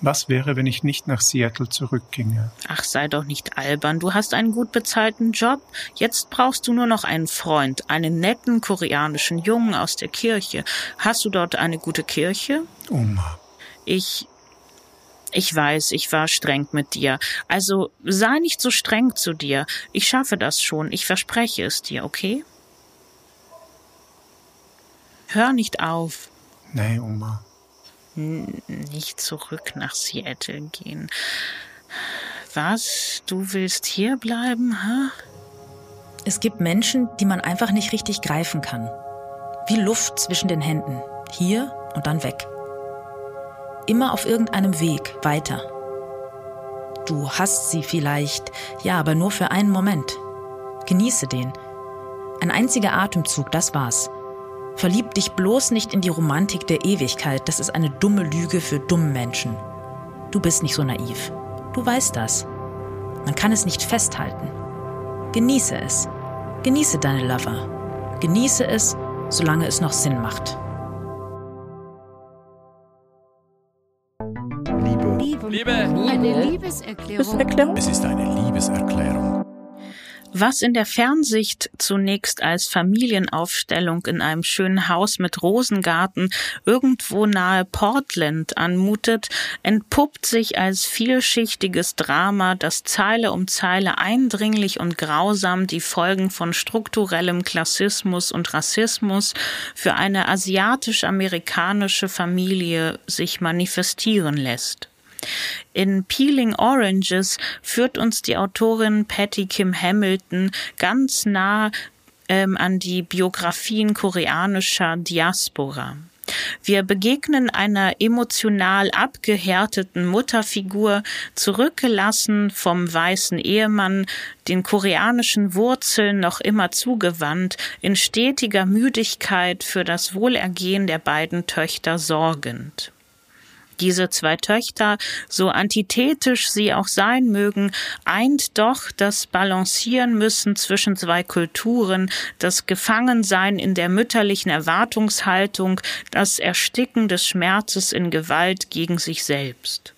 Was wäre, wenn ich nicht nach Seattle zurückginge? Ach, sei doch nicht albern. Du hast einen gut bezahlten Job. Jetzt brauchst du nur noch einen Freund, einen netten koreanischen Jungen aus der Kirche. Hast du dort eine gute Kirche? Oma. Ich ich weiß, ich war streng mit dir. Also sei nicht so streng zu dir. Ich schaffe das schon. Ich verspreche es dir, okay? Hör nicht auf. Nein, Oma. Nicht zurück nach Seattle gehen. Was? Du willst hier bleiben, ha? Es gibt Menschen, die man einfach nicht richtig greifen kann. Wie Luft zwischen den Händen. Hier und dann weg. Immer auf irgendeinem Weg weiter. Du hast sie vielleicht, ja, aber nur für einen Moment. Genieße den. Ein einziger Atemzug, das war's. Verlieb dich bloß nicht in die Romantik der Ewigkeit, das ist eine dumme Lüge für dumme Menschen. Du bist nicht so naiv. Du weißt das. Man kann es nicht festhalten. Genieße es. Genieße deine Lover. Genieße es, solange es noch Sinn macht. Liebe. Liebe. Liebe. Eine Liebeserklärung. Es ist eine Liebeserklärung. Was in der Fernsicht zunächst als Familienaufstellung in einem schönen Haus mit Rosengarten irgendwo nahe Portland anmutet, entpuppt sich als vielschichtiges Drama, das Zeile um Zeile eindringlich und grausam die Folgen von strukturellem Klassismus und Rassismus für eine asiatisch-amerikanische Familie sich manifestieren lässt. In Peeling Oranges führt uns die Autorin Patty Kim Hamilton ganz nah ähm, an die Biografien koreanischer Diaspora. Wir begegnen einer emotional abgehärteten Mutterfigur, zurückgelassen vom weißen Ehemann, den koreanischen Wurzeln noch immer zugewandt, in stetiger Müdigkeit für das Wohlergehen der beiden Töchter sorgend. Diese zwei Töchter, so antithetisch sie auch sein mögen, eint doch das Balancieren müssen zwischen zwei Kulturen, das Gefangensein in der mütterlichen Erwartungshaltung, das Ersticken des Schmerzes in Gewalt gegen sich selbst.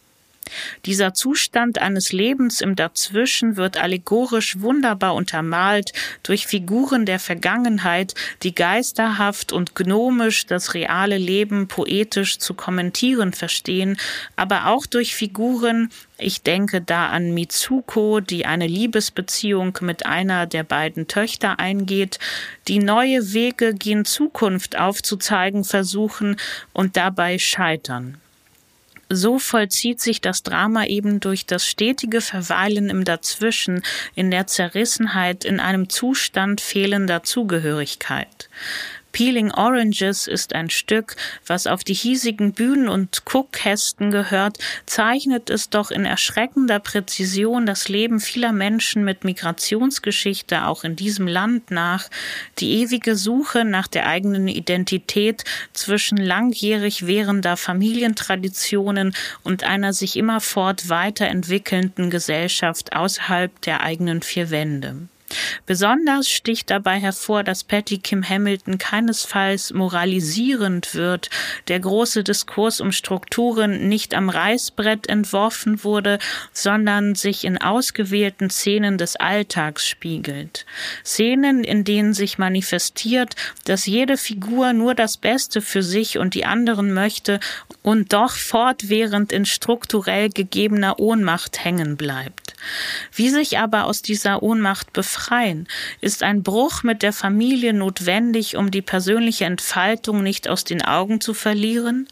Dieser Zustand eines Lebens im Dazwischen wird allegorisch wunderbar untermalt durch Figuren der Vergangenheit, die geisterhaft und gnomisch das reale Leben poetisch zu kommentieren verstehen, aber auch durch Figuren, ich denke da an Mitsuko, die eine Liebesbeziehung mit einer der beiden Töchter eingeht, die neue Wege gen Zukunft aufzuzeigen versuchen und dabei scheitern so vollzieht sich das Drama eben durch das stetige Verweilen im Dazwischen, in der Zerrissenheit, in einem Zustand fehlender Zugehörigkeit. Peeling Oranges ist ein Stück, was auf die hiesigen Bühnen und Guckkästen gehört, zeichnet es doch in erschreckender Präzision das Leben vieler Menschen mit Migrationsgeschichte auch in diesem Land nach, die ewige Suche nach der eigenen Identität zwischen langjährig währender Familientraditionen und einer sich immerfort weiterentwickelnden Gesellschaft außerhalb der eigenen vier Wände. Besonders sticht dabei hervor, dass Patty Kim Hamilton keinesfalls moralisierend wird. Der große Diskurs um Strukturen nicht am Reißbrett entworfen wurde, sondern sich in ausgewählten Szenen des Alltags spiegelt. Szenen, in denen sich manifestiert, dass jede Figur nur das Beste für sich und die anderen möchte und doch fortwährend in strukturell gegebener Ohnmacht hängen bleibt. Wie sich aber aus dieser Ohnmacht befreien, ist ein Bruch mit der Familie notwendig, um die persönliche Entfaltung nicht aus den Augen zu verlieren?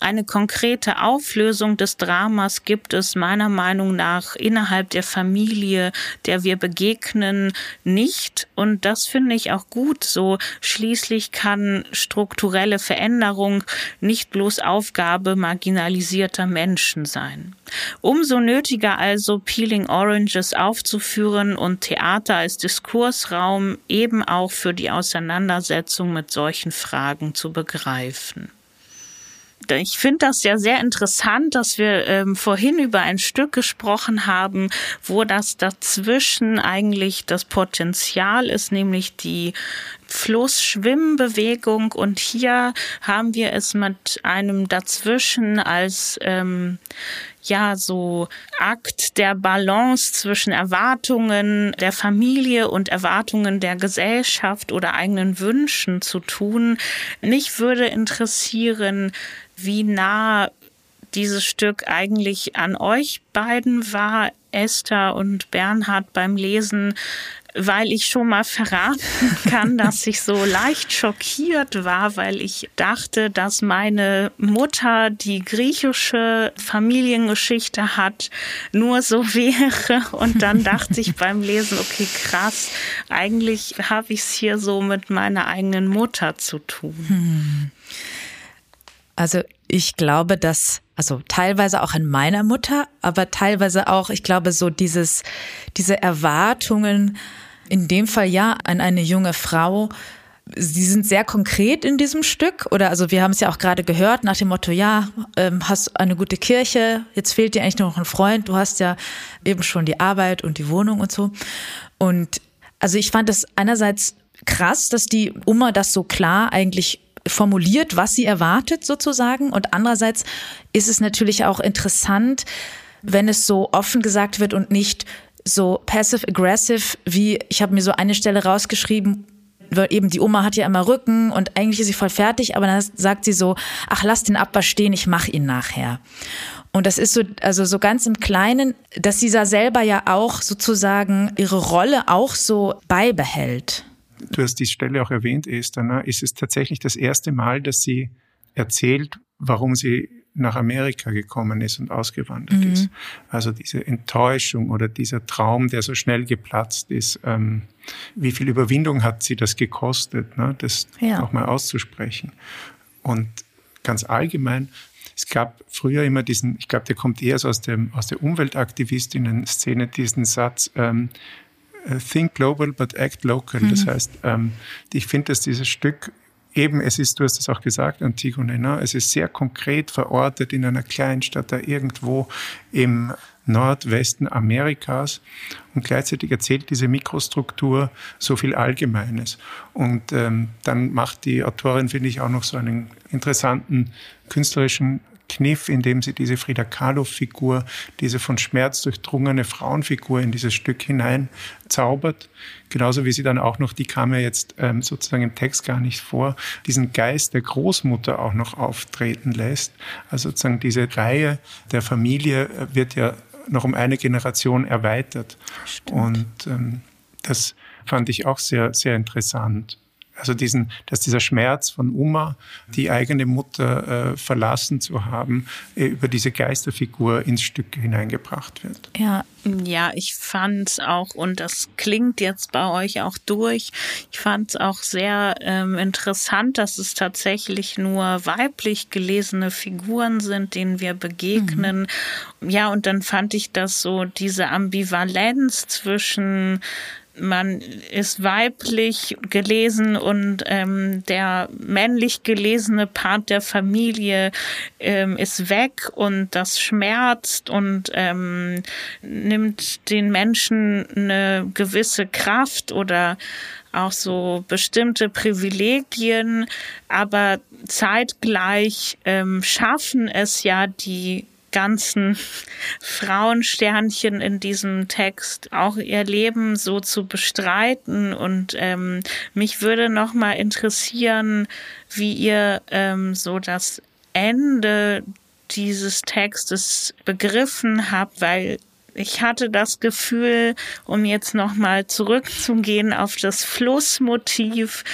Eine konkrete Auflösung des Dramas gibt es meiner Meinung nach innerhalb der Familie, der wir begegnen, nicht. Und das finde ich auch gut so. Schließlich kann strukturelle Veränderung nicht bloß Aufgabe marginalisierter Menschen sein. Umso nötiger also Peeling Oranges aufzuführen und Theater als Diskursraum eben auch für die Auseinandersetzung mit solchen Fragen zu begreifen ich finde das ja sehr interessant, dass wir ähm, vorhin über ein Stück gesprochen haben, wo das dazwischen eigentlich das Potenzial ist, nämlich die Flussschwimmbewegung. Und hier haben wir es mit einem dazwischen als ähm, ja so Akt der Balance zwischen Erwartungen der Familie und Erwartungen der Gesellschaft oder eigenen Wünschen zu tun. Mich würde interessieren, wie nah dieses Stück eigentlich an euch beiden war, Esther und Bernhard beim Lesen weil ich schon mal verraten kann, dass ich so leicht schockiert war, weil ich dachte, dass meine Mutter die griechische Familiengeschichte hat, nur so wäre. Und dann dachte ich beim Lesen, okay, krass, eigentlich habe ich es hier so mit meiner eigenen Mutter zu tun. Hm. Also ich glaube, dass also teilweise auch an meiner Mutter, aber teilweise auch, ich glaube, so dieses, diese Erwartungen, in dem Fall ja, an eine junge Frau, Sie sind sehr konkret in diesem Stück oder also wir haben es ja auch gerade gehört nach dem Motto, ja, ähm, hast eine gute Kirche, jetzt fehlt dir eigentlich nur noch ein Freund, du hast ja eben schon die Arbeit und die Wohnung und so. Und also ich fand es einerseits krass, dass die Oma das so klar eigentlich formuliert, was sie erwartet sozusagen. Und andererseits ist es natürlich auch interessant, wenn es so offen gesagt wird und nicht so passive-aggressive, wie ich habe mir so eine Stelle rausgeschrieben, weil eben die Oma hat ja immer Rücken und eigentlich ist sie voll fertig, aber dann sagt sie so, ach, lass den Abwasch stehen, ich mach ihn nachher. Und das ist so, also so ganz im Kleinen, dass sie da selber ja auch sozusagen ihre Rolle auch so beibehält du hast die Stelle auch erwähnt, Esther, ne, ist es tatsächlich das erste Mal, dass sie erzählt, warum sie nach Amerika gekommen ist und ausgewandert mhm. ist. Also diese Enttäuschung oder dieser Traum, der so schnell geplatzt ist. Ähm, wie viel Überwindung hat sie das gekostet, ne, das ja. auch mal auszusprechen? Und ganz allgemein, es gab früher immer diesen, ich glaube, der kommt eher so aus, dem, aus der Umweltaktivistinnen-Szene, diesen Satz, ähm, äh, think global but act local. Mhm. Das heißt, ähm, ich finde, dass dieses Stück eben, es ist, du hast es auch gesagt, Antigone, ne? es ist sehr konkret verortet in einer Kleinstadt da irgendwo im Nordwesten Amerikas und gleichzeitig erzählt diese Mikrostruktur so viel Allgemeines. Und ähm, dann macht die Autorin, finde ich, auch noch so einen interessanten künstlerischen Kniff, indem sie diese Frida Kahlo-Figur, diese von Schmerz durchdrungene Frauenfigur in dieses Stück hinein zaubert. Genauso wie sie dann auch noch, die kam ja jetzt ähm, sozusagen im Text gar nicht vor, diesen Geist der Großmutter auch noch auftreten lässt. Also sozusagen diese Reihe der Familie äh, wird ja noch um eine Generation erweitert. Stimmt. Und ähm, das fand ich auch sehr, sehr interessant. Also diesen, dass dieser Schmerz von Uma, die eigene Mutter äh, verlassen zu haben, äh, über diese Geisterfigur ins Stück hineingebracht wird. Ja, ja, ich fand es auch, und das klingt jetzt bei euch auch durch, ich fand es auch sehr ähm, interessant, dass es tatsächlich nur weiblich gelesene Figuren sind, denen wir begegnen. Mhm. Ja, und dann fand ich das so, diese Ambivalenz zwischen man ist weiblich gelesen und ähm, der männlich gelesene Part der Familie ähm, ist weg und das schmerzt und ähm, nimmt den Menschen eine gewisse Kraft oder auch so bestimmte Privilegien, aber zeitgleich ähm, schaffen es ja die ganzen Frauensternchen in diesem Text auch ihr Leben so zu bestreiten. Und ähm, mich würde noch mal interessieren, wie ihr ähm, so das Ende dieses Textes begriffen habt, weil ich hatte das Gefühl, um jetzt nochmal zurückzugehen auf das Flussmotiv,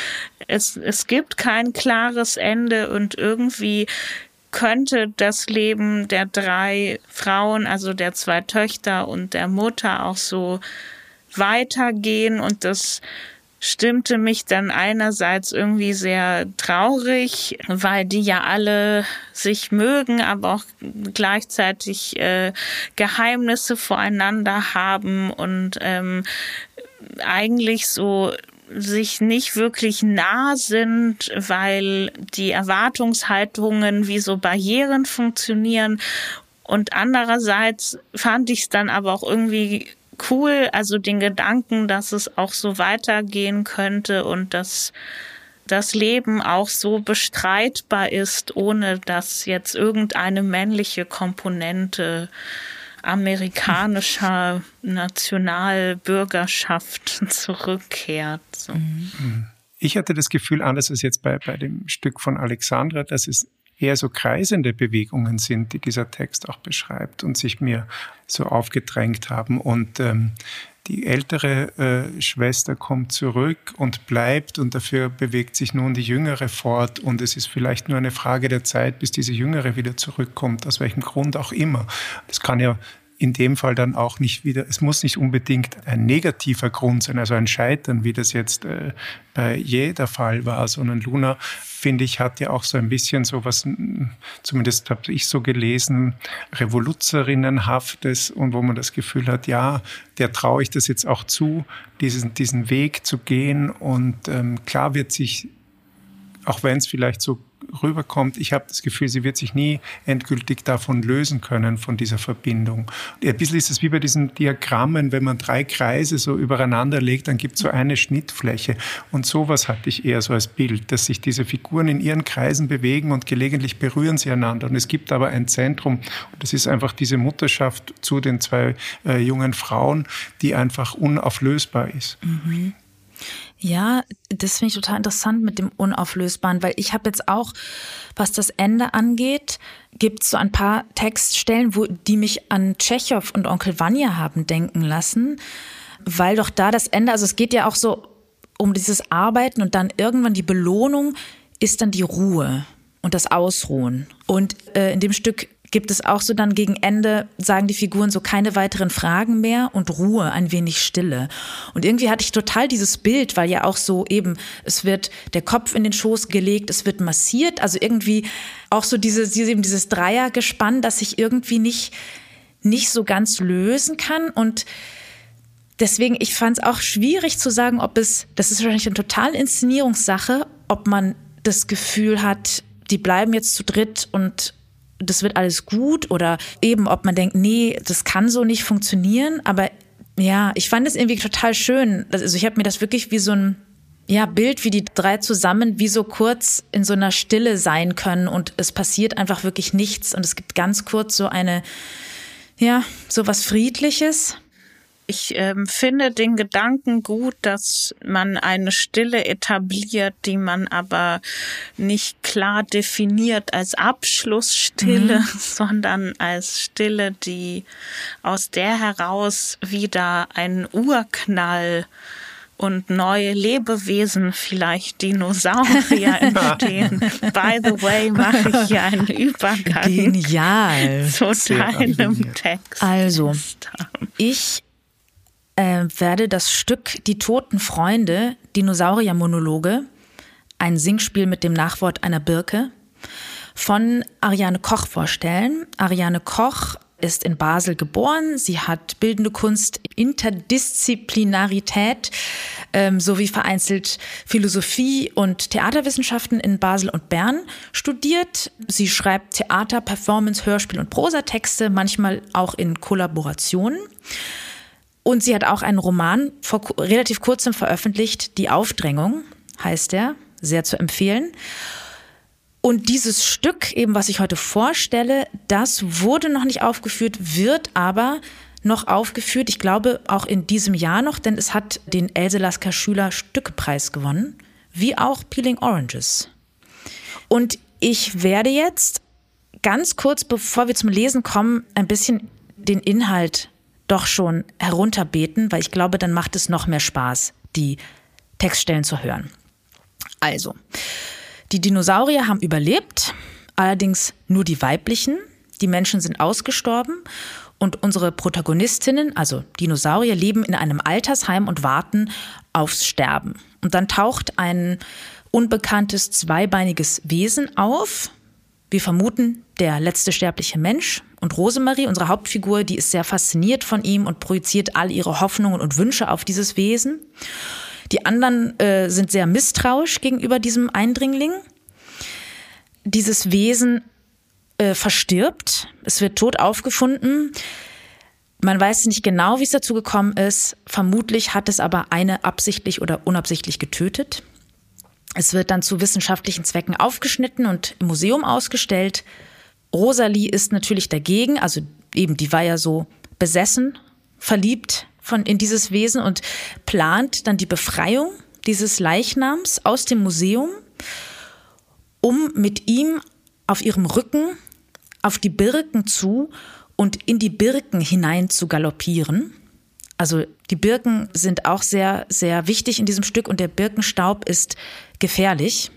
es, es gibt kein klares Ende und irgendwie könnte das Leben der drei Frauen, also der zwei Töchter und der Mutter auch so weitergehen? Und das stimmte mich dann einerseits irgendwie sehr traurig, weil die ja alle sich mögen, aber auch gleichzeitig äh, Geheimnisse voreinander haben und ähm, eigentlich so sich nicht wirklich nah sind, weil die Erwartungshaltungen wie so Barrieren funktionieren. Und andererseits fand ich es dann aber auch irgendwie cool, also den Gedanken, dass es auch so weitergehen könnte und dass das Leben auch so bestreitbar ist, ohne dass jetzt irgendeine männliche Komponente amerikanischer Nationalbürgerschaft zurückkehrt. So. Mhm. Ich hatte das Gefühl, anders als jetzt bei, bei dem Stück von Alexandra, dass es eher so kreisende Bewegungen sind, die dieser Text auch beschreibt und sich mir so aufgedrängt haben. Und ähm, die ältere äh, Schwester kommt zurück und bleibt und dafür bewegt sich nun die jüngere fort und es ist vielleicht nur eine Frage der Zeit, bis diese jüngere wieder zurückkommt, aus welchem Grund auch immer. Das kann ja in dem Fall dann auch nicht wieder, es muss nicht unbedingt ein negativer Grund sein, also ein Scheitern, wie das jetzt äh, bei jeder Fall war, sondern Luna, finde ich, hat ja auch so ein bisschen so was, zumindest habe ich so gelesen, Revoluzerinnenhaftes und wo man das Gefühl hat, ja, der traue ich das jetzt auch zu, diesen, diesen Weg zu gehen und ähm, klar wird sich, auch wenn es vielleicht so rüberkommt, ich habe das Gefühl, sie wird sich nie endgültig davon lösen können, von dieser Verbindung. Ein bisschen ist es wie bei diesen Diagrammen, wenn man drei Kreise so übereinander legt, dann gibt es so eine Schnittfläche. Und sowas hatte ich eher so als Bild, dass sich diese Figuren in ihren Kreisen bewegen und gelegentlich berühren sie einander. Und es gibt aber ein Zentrum, und das ist einfach diese Mutterschaft zu den zwei äh, jungen Frauen, die einfach unauflösbar ist. Mhm. Ja, das finde ich total interessant mit dem Unauflösbaren, weil ich habe jetzt auch, was das Ende angeht, gibt es so ein paar Textstellen, wo die mich an Tschechow und Onkel Vanya haben denken lassen, weil doch da das Ende, also es geht ja auch so um dieses Arbeiten und dann irgendwann die Belohnung ist dann die Ruhe und das Ausruhen. Und äh, in dem Stück gibt es auch so dann gegen Ende, sagen die Figuren so keine weiteren Fragen mehr und Ruhe, ein wenig Stille. Und irgendwie hatte ich total dieses Bild, weil ja auch so eben, es wird der Kopf in den Schoß gelegt, es wird massiert, also irgendwie auch so dieses, eben dieses Dreiergespann, das sich irgendwie nicht, nicht so ganz lösen kann und Deswegen, ich fand es auch schwierig zu sagen, ob es, das ist wahrscheinlich eine total Inszenierungssache, ob man das Gefühl hat, die bleiben jetzt zu dritt und das wird alles gut oder eben, ob man denkt, nee, das kann so nicht funktionieren. Aber ja, ich fand es irgendwie total schön. Also ich habe mir das wirklich wie so ein ja, Bild, wie die drei zusammen wie so kurz in so einer Stille sein können und es passiert einfach wirklich nichts und es gibt ganz kurz so eine, ja, so was Friedliches ich ähm, finde den Gedanken gut, dass man eine Stille etabliert, die man aber nicht klar definiert als Abschlussstille, mhm. sondern als Stille, die aus der heraus wieder ein Urknall und neue Lebewesen, vielleicht Dinosaurier entstehen. By the way, mache ich hier einen Übergang Genial. zu deinem Text. Also, ich äh, werde das Stück Die toten Freunde, Dinosaurier-Monologe, ein Singspiel mit dem Nachwort einer Birke, von Ariane Koch vorstellen. Ariane Koch ist in Basel geboren. Sie hat bildende Kunst, Interdisziplinarität ähm, sowie vereinzelt Philosophie und Theaterwissenschaften in Basel und Bern studiert. Sie schreibt Theater, Performance, Hörspiel und Prosatexte, manchmal auch in Kollaborationen. Und sie hat auch einen Roman vor relativ kurzem veröffentlicht, Die Aufdrängung heißt er, sehr zu empfehlen. Und dieses Stück, eben was ich heute vorstelle, das wurde noch nicht aufgeführt, wird aber noch aufgeführt. Ich glaube auch in diesem Jahr noch, denn es hat den Else Lasker Schüler Stückpreis gewonnen, wie auch Peeling Oranges. Und ich werde jetzt ganz kurz, bevor wir zum Lesen kommen, ein bisschen den Inhalt doch schon herunterbeten, weil ich glaube, dann macht es noch mehr Spaß, die Textstellen zu hören. Also, die Dinosaurier haben überlebt, allerdings nur die weiblichen. Die Menschen sind ausgestorben und unsere Protagonistinnen, also Dinosaurier, leben in einem Altersheim und warten aufs Sterben. Und dann taucht ein unbekanntes zweibeiniges Wesen auf. Wir vermuten der letzte sterbliche Mensch. Und Rosemarie, unsere Hauptfigur, die ist sehr fasziniert von ihm und projiziert all ihre Hoffnungen und Wünsche auf dieses Wesen. Die anderen äh, sind sehr misstrauisch gegenüber diesem Eindringling. Dieses Wesen äh, verstirbt, es wird tot aufgefunden. Man weiß nicht genau, wie es dazu gekommen ist. Vermutlich hat es aber eine absichtlich oder unabsichtlich getötet. Es wird dann zu wissenschaftlichen Zwecken aufgeschnitten und im Museum ausgestellt. Rosalie ist natürlich dagegen, also eben, die war ja so besessen, verliebt von, in dieses Wesen und plant dann die Befreiung dieses Leichnams aus dem Museum, um mit ihm auf ihrem Rücken auf die Birken zu und in die Birken hinein zu galoppieren. Also die Birken sind auch sehr, sehr wichtig in diesem Stück und der Birkenstaub ist gefährlich.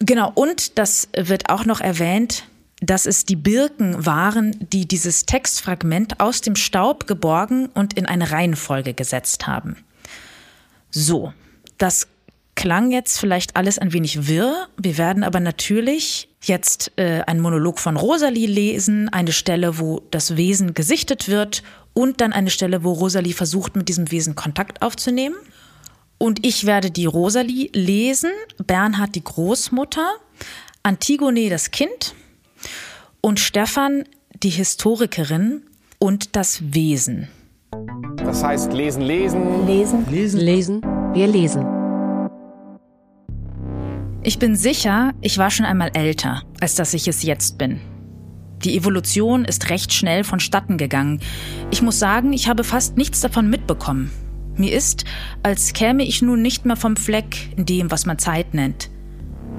Genau, und das wird auch noch erwähnt, dass es die Birken waren, die dieses Textfragment aus dem Staub geborgen und in eine Reihenfolge gesetzt haben. So, das klang jetzt vielleicht alles ein wenig wirr. Wir werden aber natürlich jetzt äh, einen Monolog von Rosalie lesen, eine Stelle, wo das Wesen gesichtet wird und dann eine Stelle, wo Rosalie versucht, mit diesem Wesen Kontakt aufzunehmen. Und ich werde die Rosalie lesen, Bernhard die Großmutter, Antigone das Kind und Stefan die Historikerin und das Wesen. Das heißt lesen, lesen. Lesen. Lesen. Lesen. Wir lesen. Ich bin sicher, ich war schon einmal älter, als dass ich es jetzt bin. Die Evolution ist recht schnell vonstatten gegangen. Ich muss sagen, ich habe fast nichts davon mitbekommen. Mir ist, als käme ich nun nicht mehr vom Fleck in dem, was man Zeit nennt,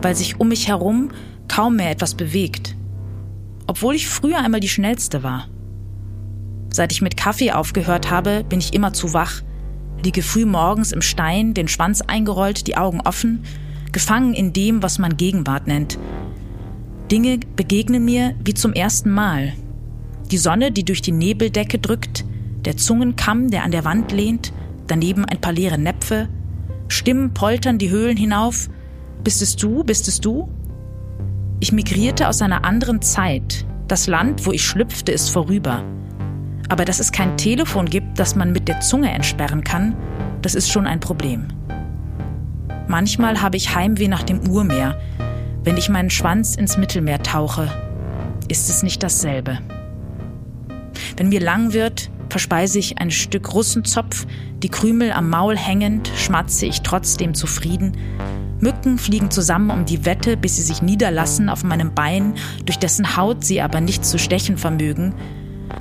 weil sich um mich herum kaum mehr etwas bewegt obwohl ich früher einmal die schnellste war. Seit ich mit Kaffee aufgehört habe, bin ich immer zu wach, liege früh morgens im Stein, den Schwanz eingerollt, die Augen offen, gefangen in dem, was man Gegenwart nennt. Dinge begegnen mir wie zum ersten Mal. Die Sonne, die durch die Nebeldecke drückt, der Zungenkamm, der an der Wand lehnt, daneben ein paar leere Näpfe, Stimmen poltern die Höhlen hinauf. Bist es du? Bist es du? Ich migrierte aus einer anderen Zeit. Das Land, wo ich schlüpfte, ist vorüber. Aber dass es kein Telefon gibt, das man mit der Zunge entsperren kann, das ist schon ein Problem. Manchmal habe ich Heimweh nach dem Urmeer. Wenn ich meinen Schwanz ins Mittelmeer tauche, ist es nicht dasselbe. Wenn mir lang wird, verspeise ich ein Stück Russenzopf, die Krümel am Maul hängend, schmatze ich trotzdem zufrieden, Mücken fliegen zusammen um die Wette, bis sie sich niederlassen auf meinem Bein, durch dessen Haut sie aber nicht zu stechen vermögen.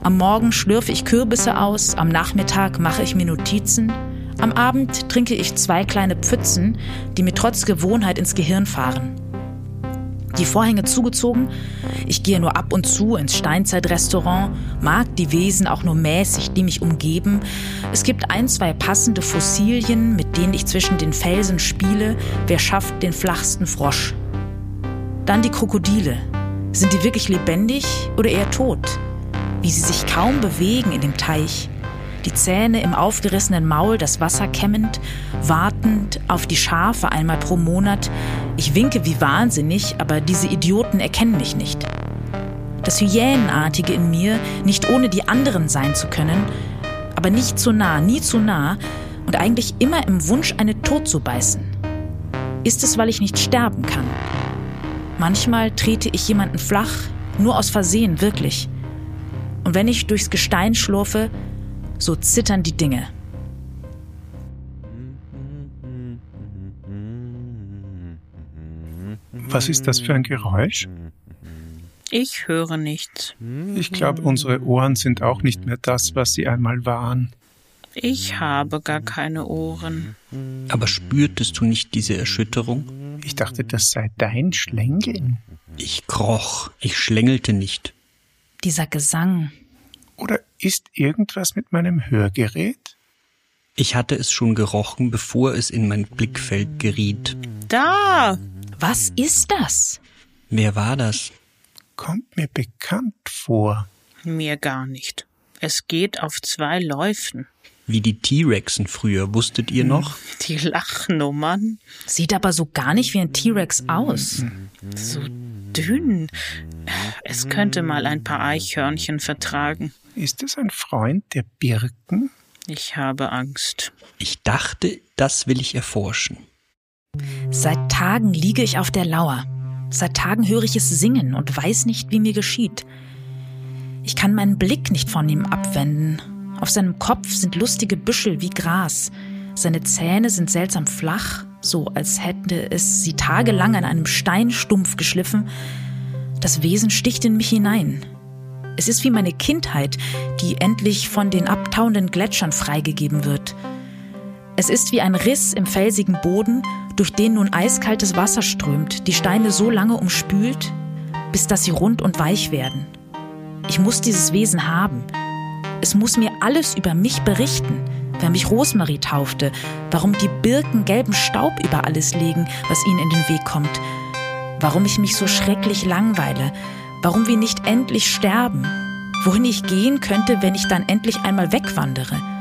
Am Morgen schlürfe ich Kürbisse aus, am Nachmittag mache ich mir Notizen, am Abend trinke ich zwei kleine Pfützen, die mir trotz Gewohnheit ins Gehirn fahren die Vorhänge zugezogen. Ich gehe nur ab und zu ins Steinzeitrestaurant, mag die Wesen auch nur mäßig, die mich umgeben. Es gibt ein, zwei passende Fossilien, mit denen ich zwischen den Felsen spiele. Wer schafft den flachsten Frosch? Dann die Krokodile. Sind die wirklich lebendig oder eher tot? Wie sie sich kaum bewegen in dem Teich die Zähne im aufgerissenen Maul das Wasser kämmend, wartend auf die Schafe einmal pro Monat. Ich winke wie wahnsinnig, aber diese Idioten erkennen mich nicht. Das Hyänenartige in mir, nicht ohne die anderen sein zu können, aber nicht zu nah, nie zu nah und eigentlich immer im Wunsch, eine tot zu beißen. Ist es, weil ich nicht sterben kann? Manchmal trete ich jemanden flach, nur aus Versehen, wirklich. Und wenn ich durchs Gestein schlurfe, so zittern die Dinge. Was ist das für ein Geräusch? Ich höre nichts. Ich glaube, unsere Ohren sind auch nicht mehr das, was sie einmal waren. Ich habe gar keine Ohren. Aber spürtest du nicht diese Erschütterung? Ich dachte, das sei dein Schlängeln. Ich kroch, ich schlängelte nicht. Dieser Gesang. Oder ist irgendwas mit meinem Hörgerät? Ich hatte es schon gerochen, bevor es in mein Blickfeld geriet. Da! Was ist das? Wer war das? Kommt mir bekannt vor. Mir gar nicht. Es geht auf zwei Läufen. Wie die T-Rexen früher, wusstet ihr noch? Die Lachnummern. Sieht aber so gar nicht wie ein T-Rex aus. So dünn. Es könnte mal ein paar Eichhörnchen vertragen. Ist es ein Freund der Birken? Ich habe Angst. Ich dachte, das will ich erforschen. Seit Tagen liege ich auf der Lauer. Seit Tagen höre ich es singen und weiß nicht, wie mir geschieht. Ich kann meinen Blick nicht von ihm abwenden. Auf seinem Kopf sind lustige Büschel wie Gras. Seine Zähne sind seltsam flach, so als hätte es sie tagelang an einem Steinstumpf geschliffen. Das Wesen sticht in mich hinein. Es ist wie meine Kindheit, die endlich von den abtauenden Gletschern freigegeben wird. Es ist wie ein Riss im felsigen Boden, durch den nun eiskaltes Wasser strömt, die Steine so lange umspült, bis dass sie rund und weich werden. Ich muss dieses Wesen haben. Es muss mir alles über mich berichten, wer mich Rosmarie taufte, warum die Birken gelben Staub über alles legen, was ihnen in den Weg kommt, warum ich mich so schrecklich langweile, warum wir nicht endlich sterben, wohin ich gehen könnte, wenn ich dann endlich einmal wegwandere.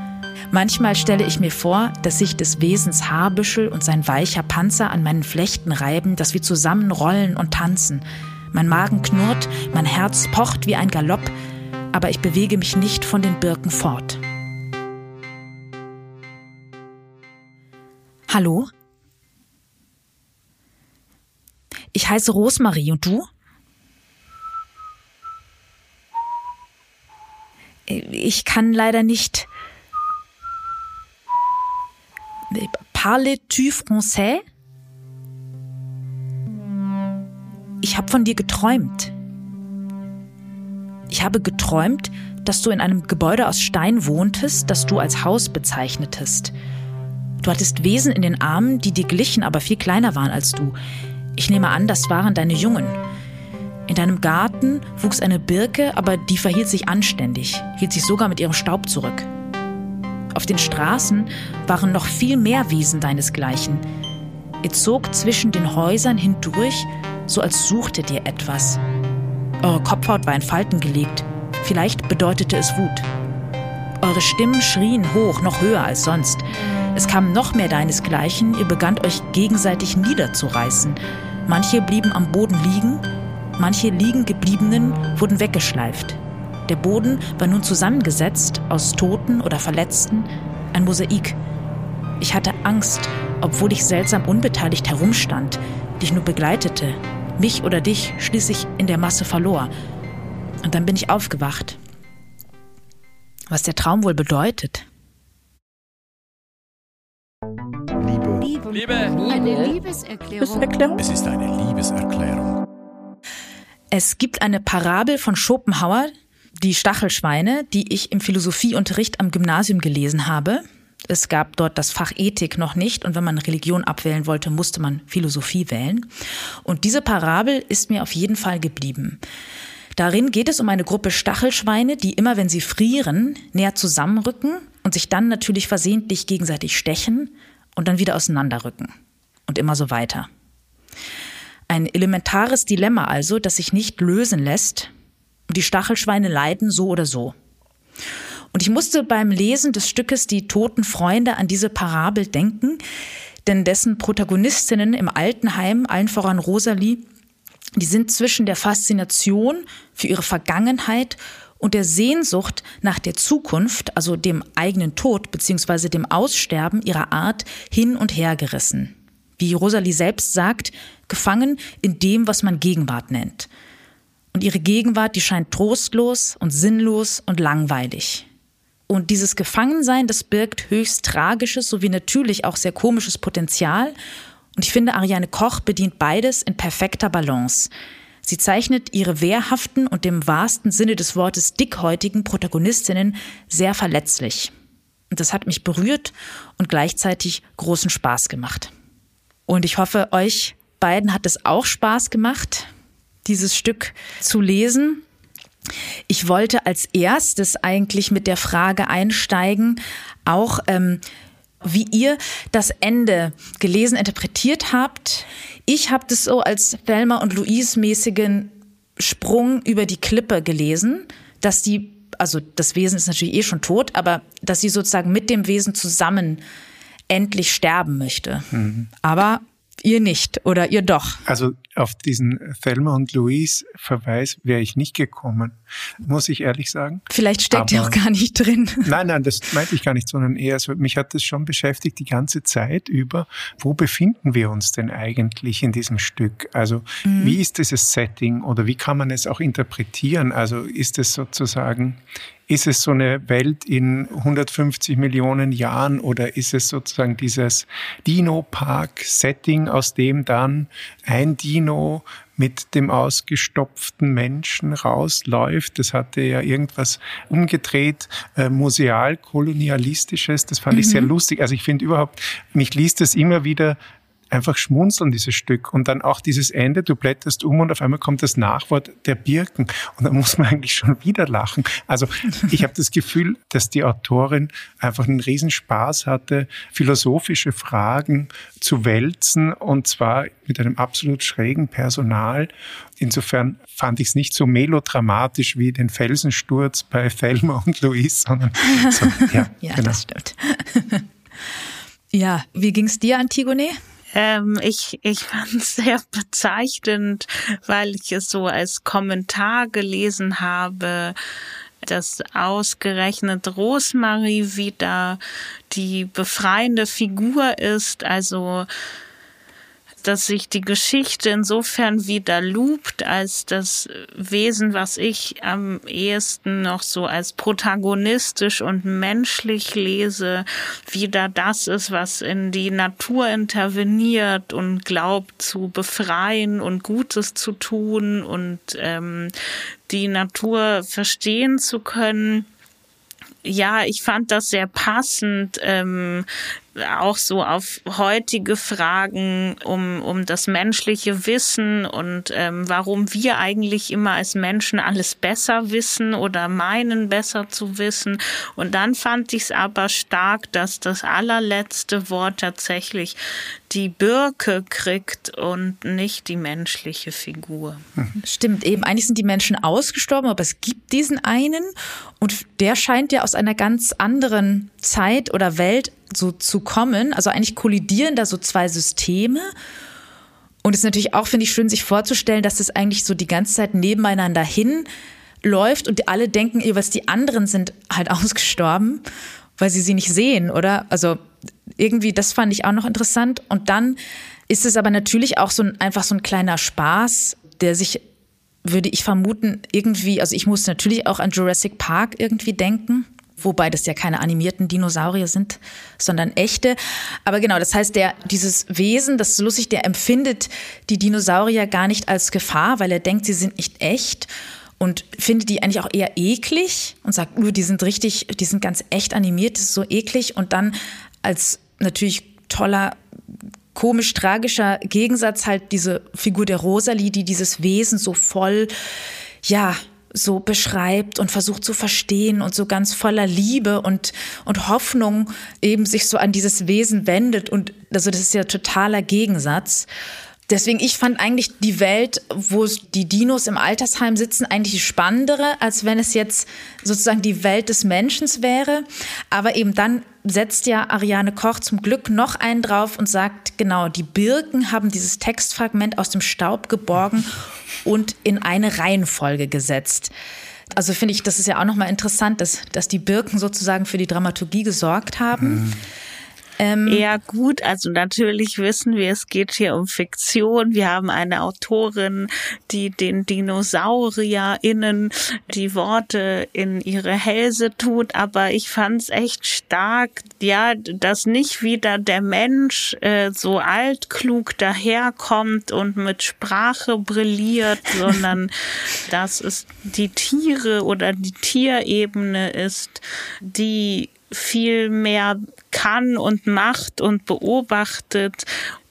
Manchmal stelle ich mir vor, dass sich des Wesens Haarbüschel und sein weicher Panzer an meinen Flechten reiben, dass wir zusammen rollen und tanzen. Mein Magen knurrt, mein Herz pocht wie ein Galopp, aber ich bewege mich nicht von den Birken fort. Hallo? Ich heiße Rosmarie und du? Ich kann leider nicht. Parles-tu français? Ich habe von dir geträumt. Ich habe geträumt, dass du in einem Gebäude aus Stein wohntest, das du als Haus bezeichnetest. Du hattest Wesen in den Armen, die dir glichen, aber viel kleiner waren als du. Ich nehme an, das waren deine Jungen. In deinem Garten wuchs eine Birke, aber die verhielt sich anständig, hielt sich sogar mit ihrem Staub zurück. Auf den Straßen waren noch viel mehr Wesen deinesgleichen. Ihr zog zwischen den Häusern hindurch, so als suchtet ihr etwas. Eure Kopfhaut war in Falten gelegt. Vielleicht bedeutete es Wut. Eure Stimmen schrien hoch, noch höher als sonst. Es kam noch mehr deinesgleichen, ihr begannt euch gegenseitig niederzureißen. Manche blieben am Boden liegen, manche liegen gebliebenen wurden weggeschleift. Der Boden war nun zusammengesetzt aus Toten oder Verletzten, ein Mosaik. Ich hatte Angst, obwohl ich seltsam unbeteiligt herumstand, dich nur begleitete, mich oder dich schließlich in der Masse verlor. Und dann bin ich aufgewacht. Was der Traum wohl bedeutet? Liebe. Liebe. Liebe. Eine Liebeserklärung. Es ist eine Liebeserklärung. Es gibt eine Parabel von Schopenhauer, die Stachelschweine, die ich im Philosophieunterricht am Gymnasium gelesen habe. Es gab dort das Fach Ethik noch nicht und wenn man Religion abwählen wollte, musste man Philosophie wählen. Und diese Parabel ist mir auf jeden Fall geblieben. Darin geht es um eine Gruppe Stachelschweine, die immer, wenn sie frieren, näher zusammenrücken und sich dann natürlich versehentlich gegenseitig stechen und dann wieder auseinanderrücken. Und immer so weiter. Ein elementares Dilemma also, das sich nicht lösen lässt. Die Stachelschweine leiden so oder so. Und ich musste beim Lesen des Stückes Die toten Freunde an diese Parabel denken, denn dessen Protagonistinnen im Altenheim, allen voran Rosalie, die sind zwischen der Faszination für ihre Vergangenheit und der Sehnsucht nach der Zukunft, also dem eigenen Tod bzw. dem Aussterben ihrer Art, hin und her gerissen. Wie Rosalie selbst sagt, gefangen in dem, was man Gegenwart nennt. Und ihre Gegenwart, die scheint trostlos und sinnlos und langweilig. Und dieses Gefangensein, das birgt höchst tragisches sowie natürlich auch sehr komisches Potenzial. Und ich finde, Ariane Koch bedient beides in perfekter Balance. Sie zeichnet ihre wehrhaften und im wahrsten Sinne des Wortes dickhäutigen Protagonistinnen sehr verletzlich. Und das hat mich berührt und gleichzeitig großen Spaß gemacht. Und ich hoffe, euch beiden hat es auch Spaß gemacht, dieses Stück zu lesen. Ich wollte als erstes eigentlich mit der Frage einsteigen, auch ähm, wie ihr das Ende gelesen, interpretiert habt. Ich habe das so als Velma und Louise mäßigen Sprung über die Klippe gelesen, dass die, also das Wesen ist natürlich eh schon tot, aber dass sie sozusagen mit dem Wesen zusammen endlich sterben möchte. Mhm. Aber Ihr nicht oder ihr doch? Also auf diesen Thelma und Louise Verweis wäre ich nicht gekommen, muss ich ehrlich sagen. Vielleicht steckt ihr auch gar nicht drin. Nein, nein, das meinte ich gar nicht, sondern eher so, mich hat das schon beschäftigt die ganze Zeit über, wo befinden wir uns denn eigentlich in diesem Stück? Also mhm. wie ist dieses Setting oder wie kann man es auch interpretieren? Also ist es sozusagen ist es so eine Welt in 150 Millionen Jahren oder ist es sozusagen dieses Dino-Park-Setting, aus dem dann ein Dino mit dem ausgestopften Menschen rausläuft. Das hatte ja irgendwas umgedreht, äh, museal-kolonialistisches. Das fand mhm. ich sehr mhm. lustig. Also ich finde überhaupt, mich liest das immer wieder einfach schmunzeln, dieses Stück. Und dann auch dieses Ende, du blätterst um und auf einmal kommt das Nachwort der Birken. Und dann muss man eigentlich schon wieder lachen. Also ich habe das Gefühl, dass die Autorin einfach einen Riesenspaß hatte, philosophische Fragen zu wälzen und zwar mit einem absolut schrägen Personal. Insofern fand ich es nicht so melodramatisch wie den Felsensturz bei Thelma und Louise, sondern so, ja, ja genau. das stimmt. ja, wie ging's dir, Antigone? Ähm, ich ich fand es sehr bezeichnend, weil ich es so als Kommentar gelesen habe, dass ausgerechnet Rosemarie wieder die befreiende Figur ist, also dass sich die Geschichte insofern wieder loopt, als das Wesen, was ich am ehesten noch so als protagonistisch und menschlich lese, wieder das ist, was in die Natur interveniert und glaubt zu befreien und Gutes zu tun und ähm, die Natur verstehen zu können ja, ich fand das sehr passend, ähm, auch so auf heutige Fragen um, um das menschliche Wissen und ähm, warum wir eigentlich immer als Menschen alles besser wissen oder meinen besser zu wissen. Und dann fand ich es aber stark, dass das allerletzte Wort tatsächlich die Birke kriegt und nicht die menschliche Figur. Stimmt, eben eigentlich sind die Menschen ausgestorben, aber es gibt diesen einen und der scheint ja aus einer ganz anderen Zeit oder Welt so zu kommen. Also eigentlich kollidieren da so zwei Systeme. Und es ist natürlich auch, finde ich, schön, sich vorzustellen, dass das eigentlich so die ganze Zeit nebeneinander hinläuft und alle denken, was die anderen sind halt ausgestorben, weil sie sie nicht sehen, oder? Also irgendwie, das fand ich auch noch interessant. Und dann ist es aber natürlich auch so ein, einfach so ein kleiner Spaß, der sich, würde ich vermuten, irgendwie, also ich muss natürlich auch an Jurassic Park irgendwie denken wobei das ja keine animierten Dinosaurier sind, sondern echte. Aber genau, das heißt, der, dieses Wesen, das ist lustig, der empfindet die Dinosaurier gar nicht als Gefahr, weil er denkt, sie sind nicht echt und findet die eigentlich auch eher eklig und sagt, uh, die sind richtig, die sind ganz echt animiert, das ist so eklig. Und dann als natürlich toller komisch tragischer Gegensatz halt diese Figur der Rosalie, die dieses Wesen so voll, ja, so beschreibt und versucht zu verstehen und so ganz voller Liebe und, und Hoffnung eben sich so an dieses Wesen wendet. Und also das ist ja totaler Gegensatz. Deswegen, ich fand eigentlich die Welt, wo die Dinos im Altersheim sitzen, eigentlich die spannendere, als wenn es jetzt sozusagen die Welt des Menschen wäre. Aber eben dann setzt ja Ariane Koch zum Glück noch einen drauf und sagt, genau, die Birken haben dieses Textfragment aus dem Staub geborgen und in eine Reihenfolge gesetzt. Also finde ich, das ist ja auch nochmal interessant, dass, dass die Birken sozusagen für die Dramaturgie gesorgt haben. Mhm. Ähm, ja, gut. Also natürlich wissen wir, es geht hier um Fiktion. Wir haben eine Autorin, die den DinosaurierInnen die Worte in ihre Hälse tut. Aber ich fand es echt stark, ja, dass nicht wieder der Mensch äh, so altklug daherkommt und mit Sprache brilliert, sondern dass es die Tiere oder die Tierebene ist, die viel mehr kann und macht und beobachtet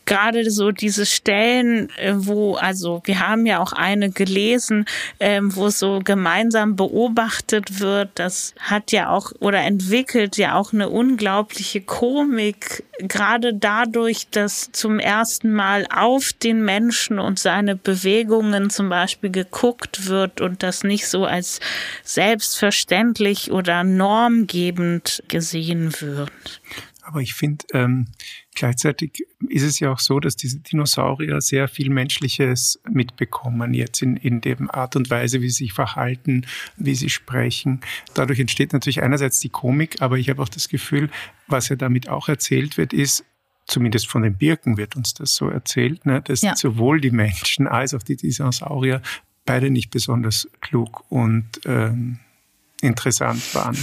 gerade so diese Stellen, äh, wo, also wir haben ja auch eine gelesen, ähm, wo so gemeinsam beobachtet wird, das hat ja auch oder entwickelt ja auch eine unglaubliche Komik, gerade dadurch, dass zum ersten Mal auf den Menschen und seine Bewegungen zum Beispiel geguckt wird und das nicht so als selbstverständlich oder normgebend gesehen wird. Aber ich finde, ähm, gleichzeitig ist es ja auch so, dass diese Dinosaurier sehr viel Menschliches mitbekommen, jetzt in, in der Art und Weise, wie sie sich verhalten, wie sie sprechen. Dadurch entsteht natürlich einerseits die Komik, aber ich habe auch das Gefühl, was ja damit auch erzählt wird, ist, zumindest von den Birken wird uns das so erzählt, ne, dass ja. sowohl die Menschen als auch die Dinosaurier beide nicht besonders klug und ähm, interessant waren.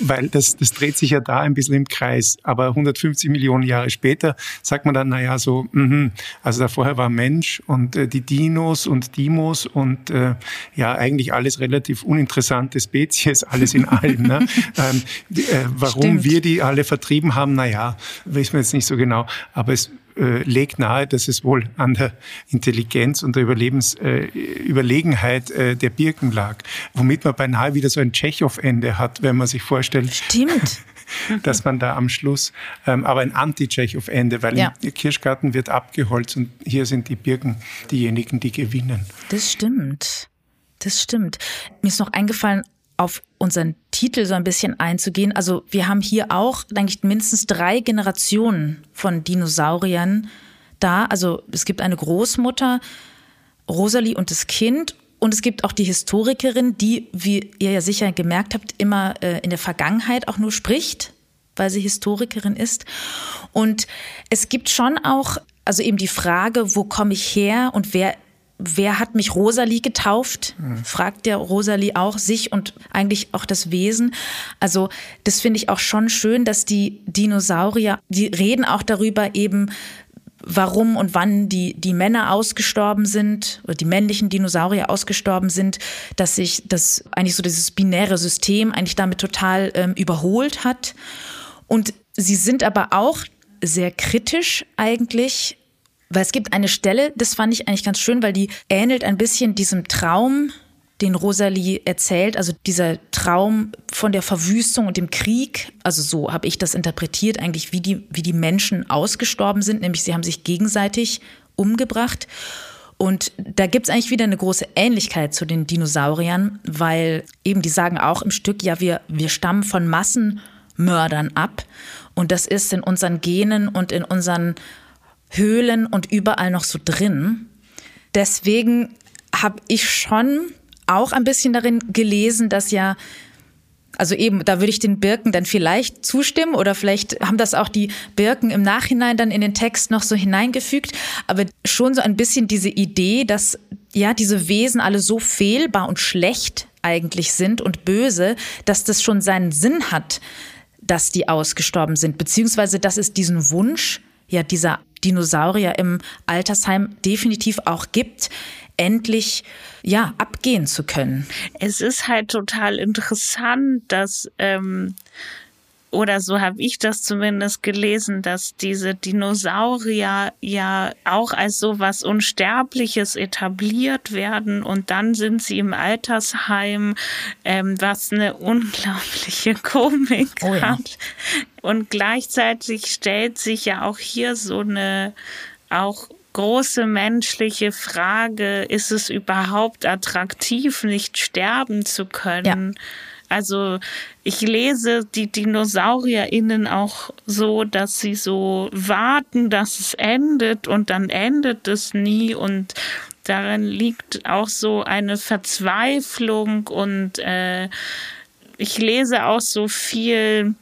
Weil das, das dreht sich ja da ein bisschen im Kreis. Aber 150 Millionen Jahre später sagt man dann, naja, so, mh, also da vorher war Mensch und äh, die Dinos und Dimos und äh, ja, eigentlich alles relativ uninteressante Spezies, alles in allem. ne? ähm, äh, warum Stimmt. wir die alle vertrieben haben, naja, wissen wir jetzt nicht so genau. Aber es äh, legt nahe, dass es wohl an der Intelligenz und der Überlebens, äh, Überlegenheit äh, der Birken lag. Womit man beinahe wieder so ein Tschechow-Ende hat, wenn man sich vorstellt. Stimmt. dass man da am Schluss, ähm, aber ein Anti-Tschechow-Ende, weil ja. im Kirschgarten wird abgeholzt und hier sind die Birken diejenigen, die gewinnen. Das stimmt. Das stimmt. Mir ist noch eingefallen, auf unseren Titel so ein bisschen einzugehen. Also wir haben hier auch, denke ich, mindestens drei Generationen von Dinosauriern da. Also es gibt eine Großmutter, Rosalie und das Kind. Und es gibt auch die Historikerin, die, wie ihr ja sicher gemerkt habt, immer äh, in der Vergangenheit auch nur spricht, weil sie Historikerin ist. Und es gibt schon auch, also eben die Frage, wo komme ich her und wer wer hat mich Rosalie getauft? Mhm. Fragt der Rosalie auch sich und eigentlich auch das Wesen. Also das finde ich auch schon schön, dass die Dinosaurier, die reden auch darüber eben, warum und wann die, die Männer ausgestorben sind oder die männlichen Dinosaurier ausgestorben sind, dass sich das eigentlich so dieses binäre System eigentlich damit total ähm, überholt hat. Und sie sind aber auch sehr kritisch eigentlich weil es gibt eine Stelle, das fand ich eigentlich ganz schön, weil die ähnelt ein bisschen diesem Traum, den Rosalie erzählt, also dieser Traum von der Verwüstung und dem Krieg, also so habe ich das interpretiert, eigentlich wie die, wie die Menschen ausgestorben sind, nämlich sie haben sich gegenseitig umgebracht. Und da gibt es eigentlich wieder eine große Ähnlichkeit zu den Dinosauriern, weil eben die sagen auch im Stück, ja, wir, wir stammen von Massenmördern ab. Und das ist in unseren Genen und in unseren Höhlen und überall noch so drin. Deswegen habe ich schon auch ein bisschen darin gelesen, dass ja, also eben, da würde ich den Birken dann vielleicht zustimmen oder vielleicht haben das auch die Birken im Nachhinein dann in den Text noch so hineingefügt, aber schon so ein bisschen diese Idee, dass ja diese Wesen alle so fehlbar und schlecht eigentlich sind und böse, dass das schon seinen Sinn hat, dass die ausgestorben sind, beziehungsweise dass es diesen Wunsch ja dieser Dinosaurier im Altersheim definitiv auch gibt, endlich ja abgehen zu können. Es ist halt total interessant, dass ähm, oder so habe ich das zumindest gelesen, dass diese Dinosaurier ja auch als so was Unsterbliches etabliert werden und dann sind sie im Altersheim, ähm, was eine unglaubliche Komik oh ja. hat. Und gleichzeitig stellt sich ja auch hier so eine auch große menschliche Frage, ist es überhaupt attraktiv, nicht sterben zu können? Ja. Also ich lese die DinosaurierInnen auch so, dass sie so warten, dass es endet und dann endet es nie. Und darin liegt auch so eine Verzweiflung und äh, ich lese auch so viel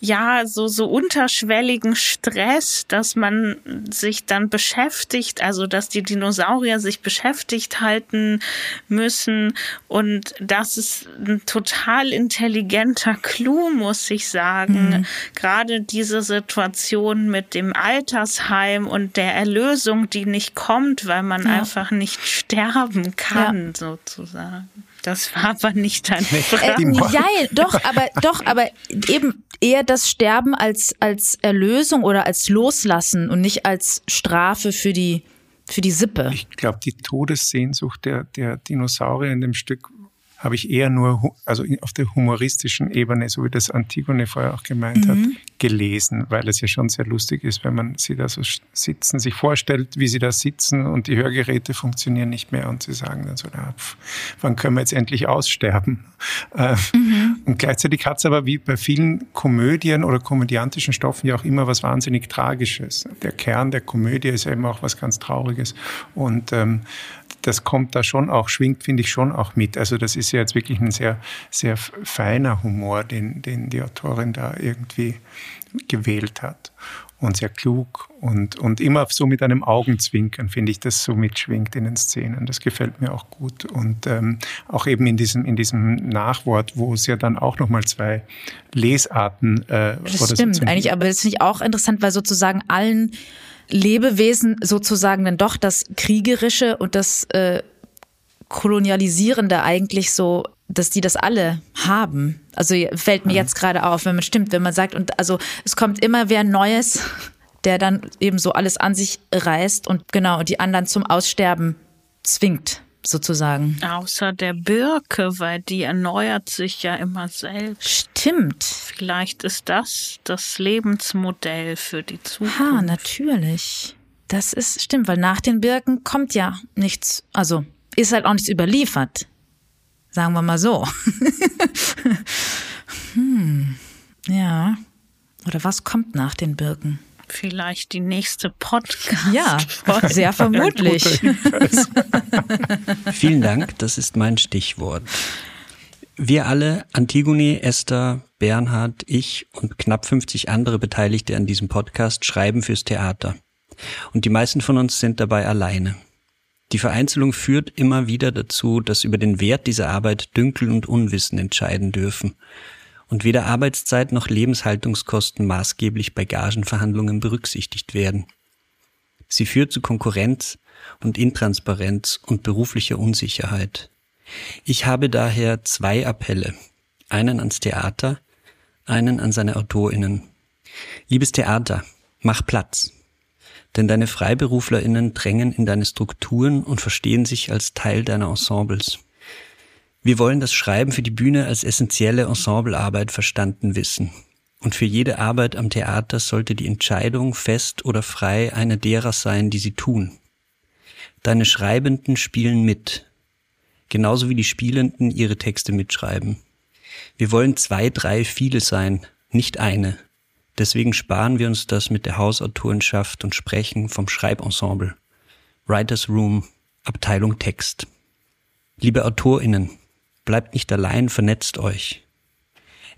ja, so, so unterschwelligen Stress, dass man sich dann beschäftigt, also dass die Dinosaurier sich beschäftigt halten müssen und das ist ein total intelligenter Clou, muss ich sagen. Mhm. Gerade diese Situation mit dem Altersheim und der Erlösung, die nicht kommt, weil man ja. einfach nicht sterben kann, ja. sozusagen. Das war aber nicht deine Frage. Äh, ja, doch, aber doch, aber eben eher das Sterben als als Erlösung oder als Loslassen und nicht als Strafe für die für die Sippe. Ich glaube, die Todessehnsucht der der Dinosaurier in dem Stück habe ich eher nur, also auf der humoristischen Ebene, so wie das Antigone vorher auch gemeint mhm. hat, gelesen, weil es ja schon sehr lustig ist, wenn man sie da so sitzen, sich vorstellt, wie sie da sitzen und die Hörgeräte funktionieren nicht mehr und sie sagen dann so, na, pf, wann können wir jetzt endlich aussterben? Äh, mhm. Und gleichzeitig hat es aber wie bei vielen Komödien oder komödiantischen Stoffen ja auch immer was wahnsinnig Tragisches. Der Kern der Komödie ist ja immer auch was ganz Trauriges und ähm, das kommt da schon auch, schwingt, finde ich, schon auch mit. Also das ist ja jetzt wirklich ein sehr, sehr feiner Humor, den, den die Autorin da irgendwie gewählt hat. Und sehr klug und, und immer so mit einem Augenzwinkern, finde ich, das so mitschwingt in den Szenen. Das gefällt mir auch gut. Und ähm, auch eben in diesem, in diesem Nachwort, wo es ja dann auch nochmal zwei Lesarten äh, Das stimmt eigentlich, aber das finde ich auch interessant, weil sozusagen allen Lebewesen sozusagen dann doch das Kriegerische und das äh, Kolonialisierende eigentlich so, dass die das alle haben. Also fällt mir mhm. jetzt gerade auf, wenn man stimmt, wenn man sagt, und also es kommt immer wer Neues, der dann eben so alles an sich reißt und genau die anderen zum Aussterben zwingt sozusagen. Außer der Birke, weil die erneuert sich ja immer selbst. Stimmt. Vielleicht ist das das Lebensmodell für die Zukunft. Ja, natürlich. Das ist stimmt, weil nach den Birken kommt ja nichts, also ist halt auch nichts überliefert. Sagen wir mal so. hm. Ja. Oder was kommt nach den Birken? Vielleicht die nächste Podcast. Ja, sehr vermutlich. Vielen Dank, das ist mein Stichwort. Wir alle, Antigone, Esther, Bernhard, ich und knapp 50 andere Beteiligte an diesem Podcast schreiben fürs Theater. Und die meisten von uns sind dabei alleine. Die Vereinzelung führt immer wieder dazu, dass über den Wert dieser Arbeit Dünkel und Unwissen entscheiden dürfen und weder Arbeitszeit noch Lebenshaltungskosten maßgeblich bei Gagenverhandlungen berücksichtigt werden. Sie führt zu Konkurrenz und Intransparenz und beruflicher Unsicherheit. Ich habe daher zwei Appelle. Einen ans Theater, einen an seine Autorinnen. Liebes Theater, mach Platz. Denn deine Freiberuflerinnen drängen in deine Strukturen und verstehen sich als Teil deiner Ensembles. Wir wollen das Schreiben für die Bühne als essentielle Ensemblearbeit verstanden wissen. Und für jede Arbeit am Theater sollte die Entscheidung, fest oder frei, eine derer sein, die sie tun. Deine Schreibenden spielen mit, genauso wie die Spielenden ihre Texte mitschreiben. Wir wollen zwei, drei, viele sein, nicht eine. Deswegen sparen wir uns das mit der Hausautorenschaft und sprechen vom Schreibensemble. Writers Room, Abteilung Text. Liebe AutorInnen, Bleibt nicht allein, vernetzt euch.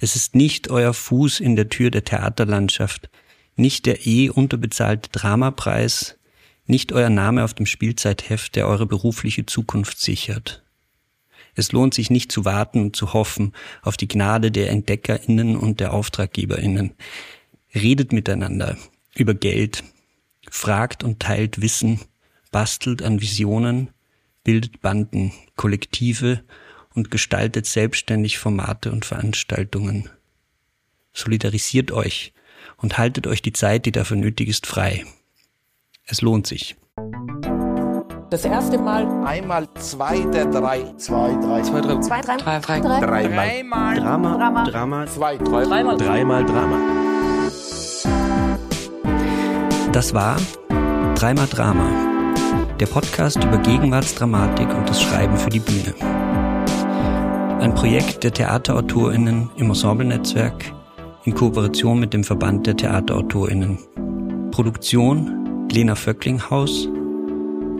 Es ist nicht euer Fuß in der Tür der Theaterlandschaft, nicht der eh unterbezahlte Dramapreis, nicht euer Name auf dem Spielzeitheft, der eure berufliche Zukunft sichert. Es lohnt sich nicht zu warten und zu hoffen auf die Gnade der EntdeckerInnen und der AuftraggeberInnen. Redet miteinander über Geld, fragt und teilt Wissen, bastelt an Visionen, bildet Banden, Kollektive und gestaltet selbstständig Formate und Veranstaltungen. Solidarisiert euch und haltet euch die Zeit, die dafür nötig ist, frei. Es lohnt sich. Das erste Mal. Einmal zwei der drei. Zwei, drei. Zwei, drei. Zwei, drei. Drei, drei. drei. Dreimal. Drama. Drama. Drama. Zwei, drei. Dreimal. Dreimal Drama. Das war Dreimal Drama Der Podcast über Gegenwartsdramatik und das Schreiben für die Bühne. Ein Projekt der TheaterautorInnen im Ensemble-Netzwerk in Kooperation mit dem Verband der TheaterautorInnen. Produktion Lena Vöcklinghaus,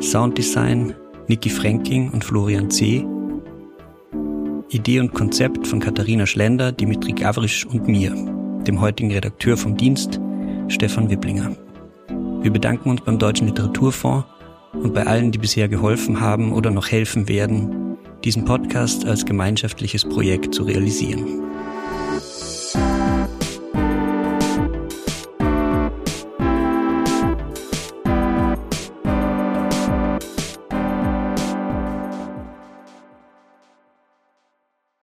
Sounddesign Niki Fränking und Florian C. Idee und Konzept von Katharina Schlender, Dimitri Gavrisch und mir, dem heutigen Redakteur vom Dienst, Stefan Wipplinger. Wir bedanken uns beim Deutschen Literaturfonds und bei allen, die bisher geholfen haben oder noch helfen werden, diesen Podcast als gemeinschaftliches Projekt zu realisieren.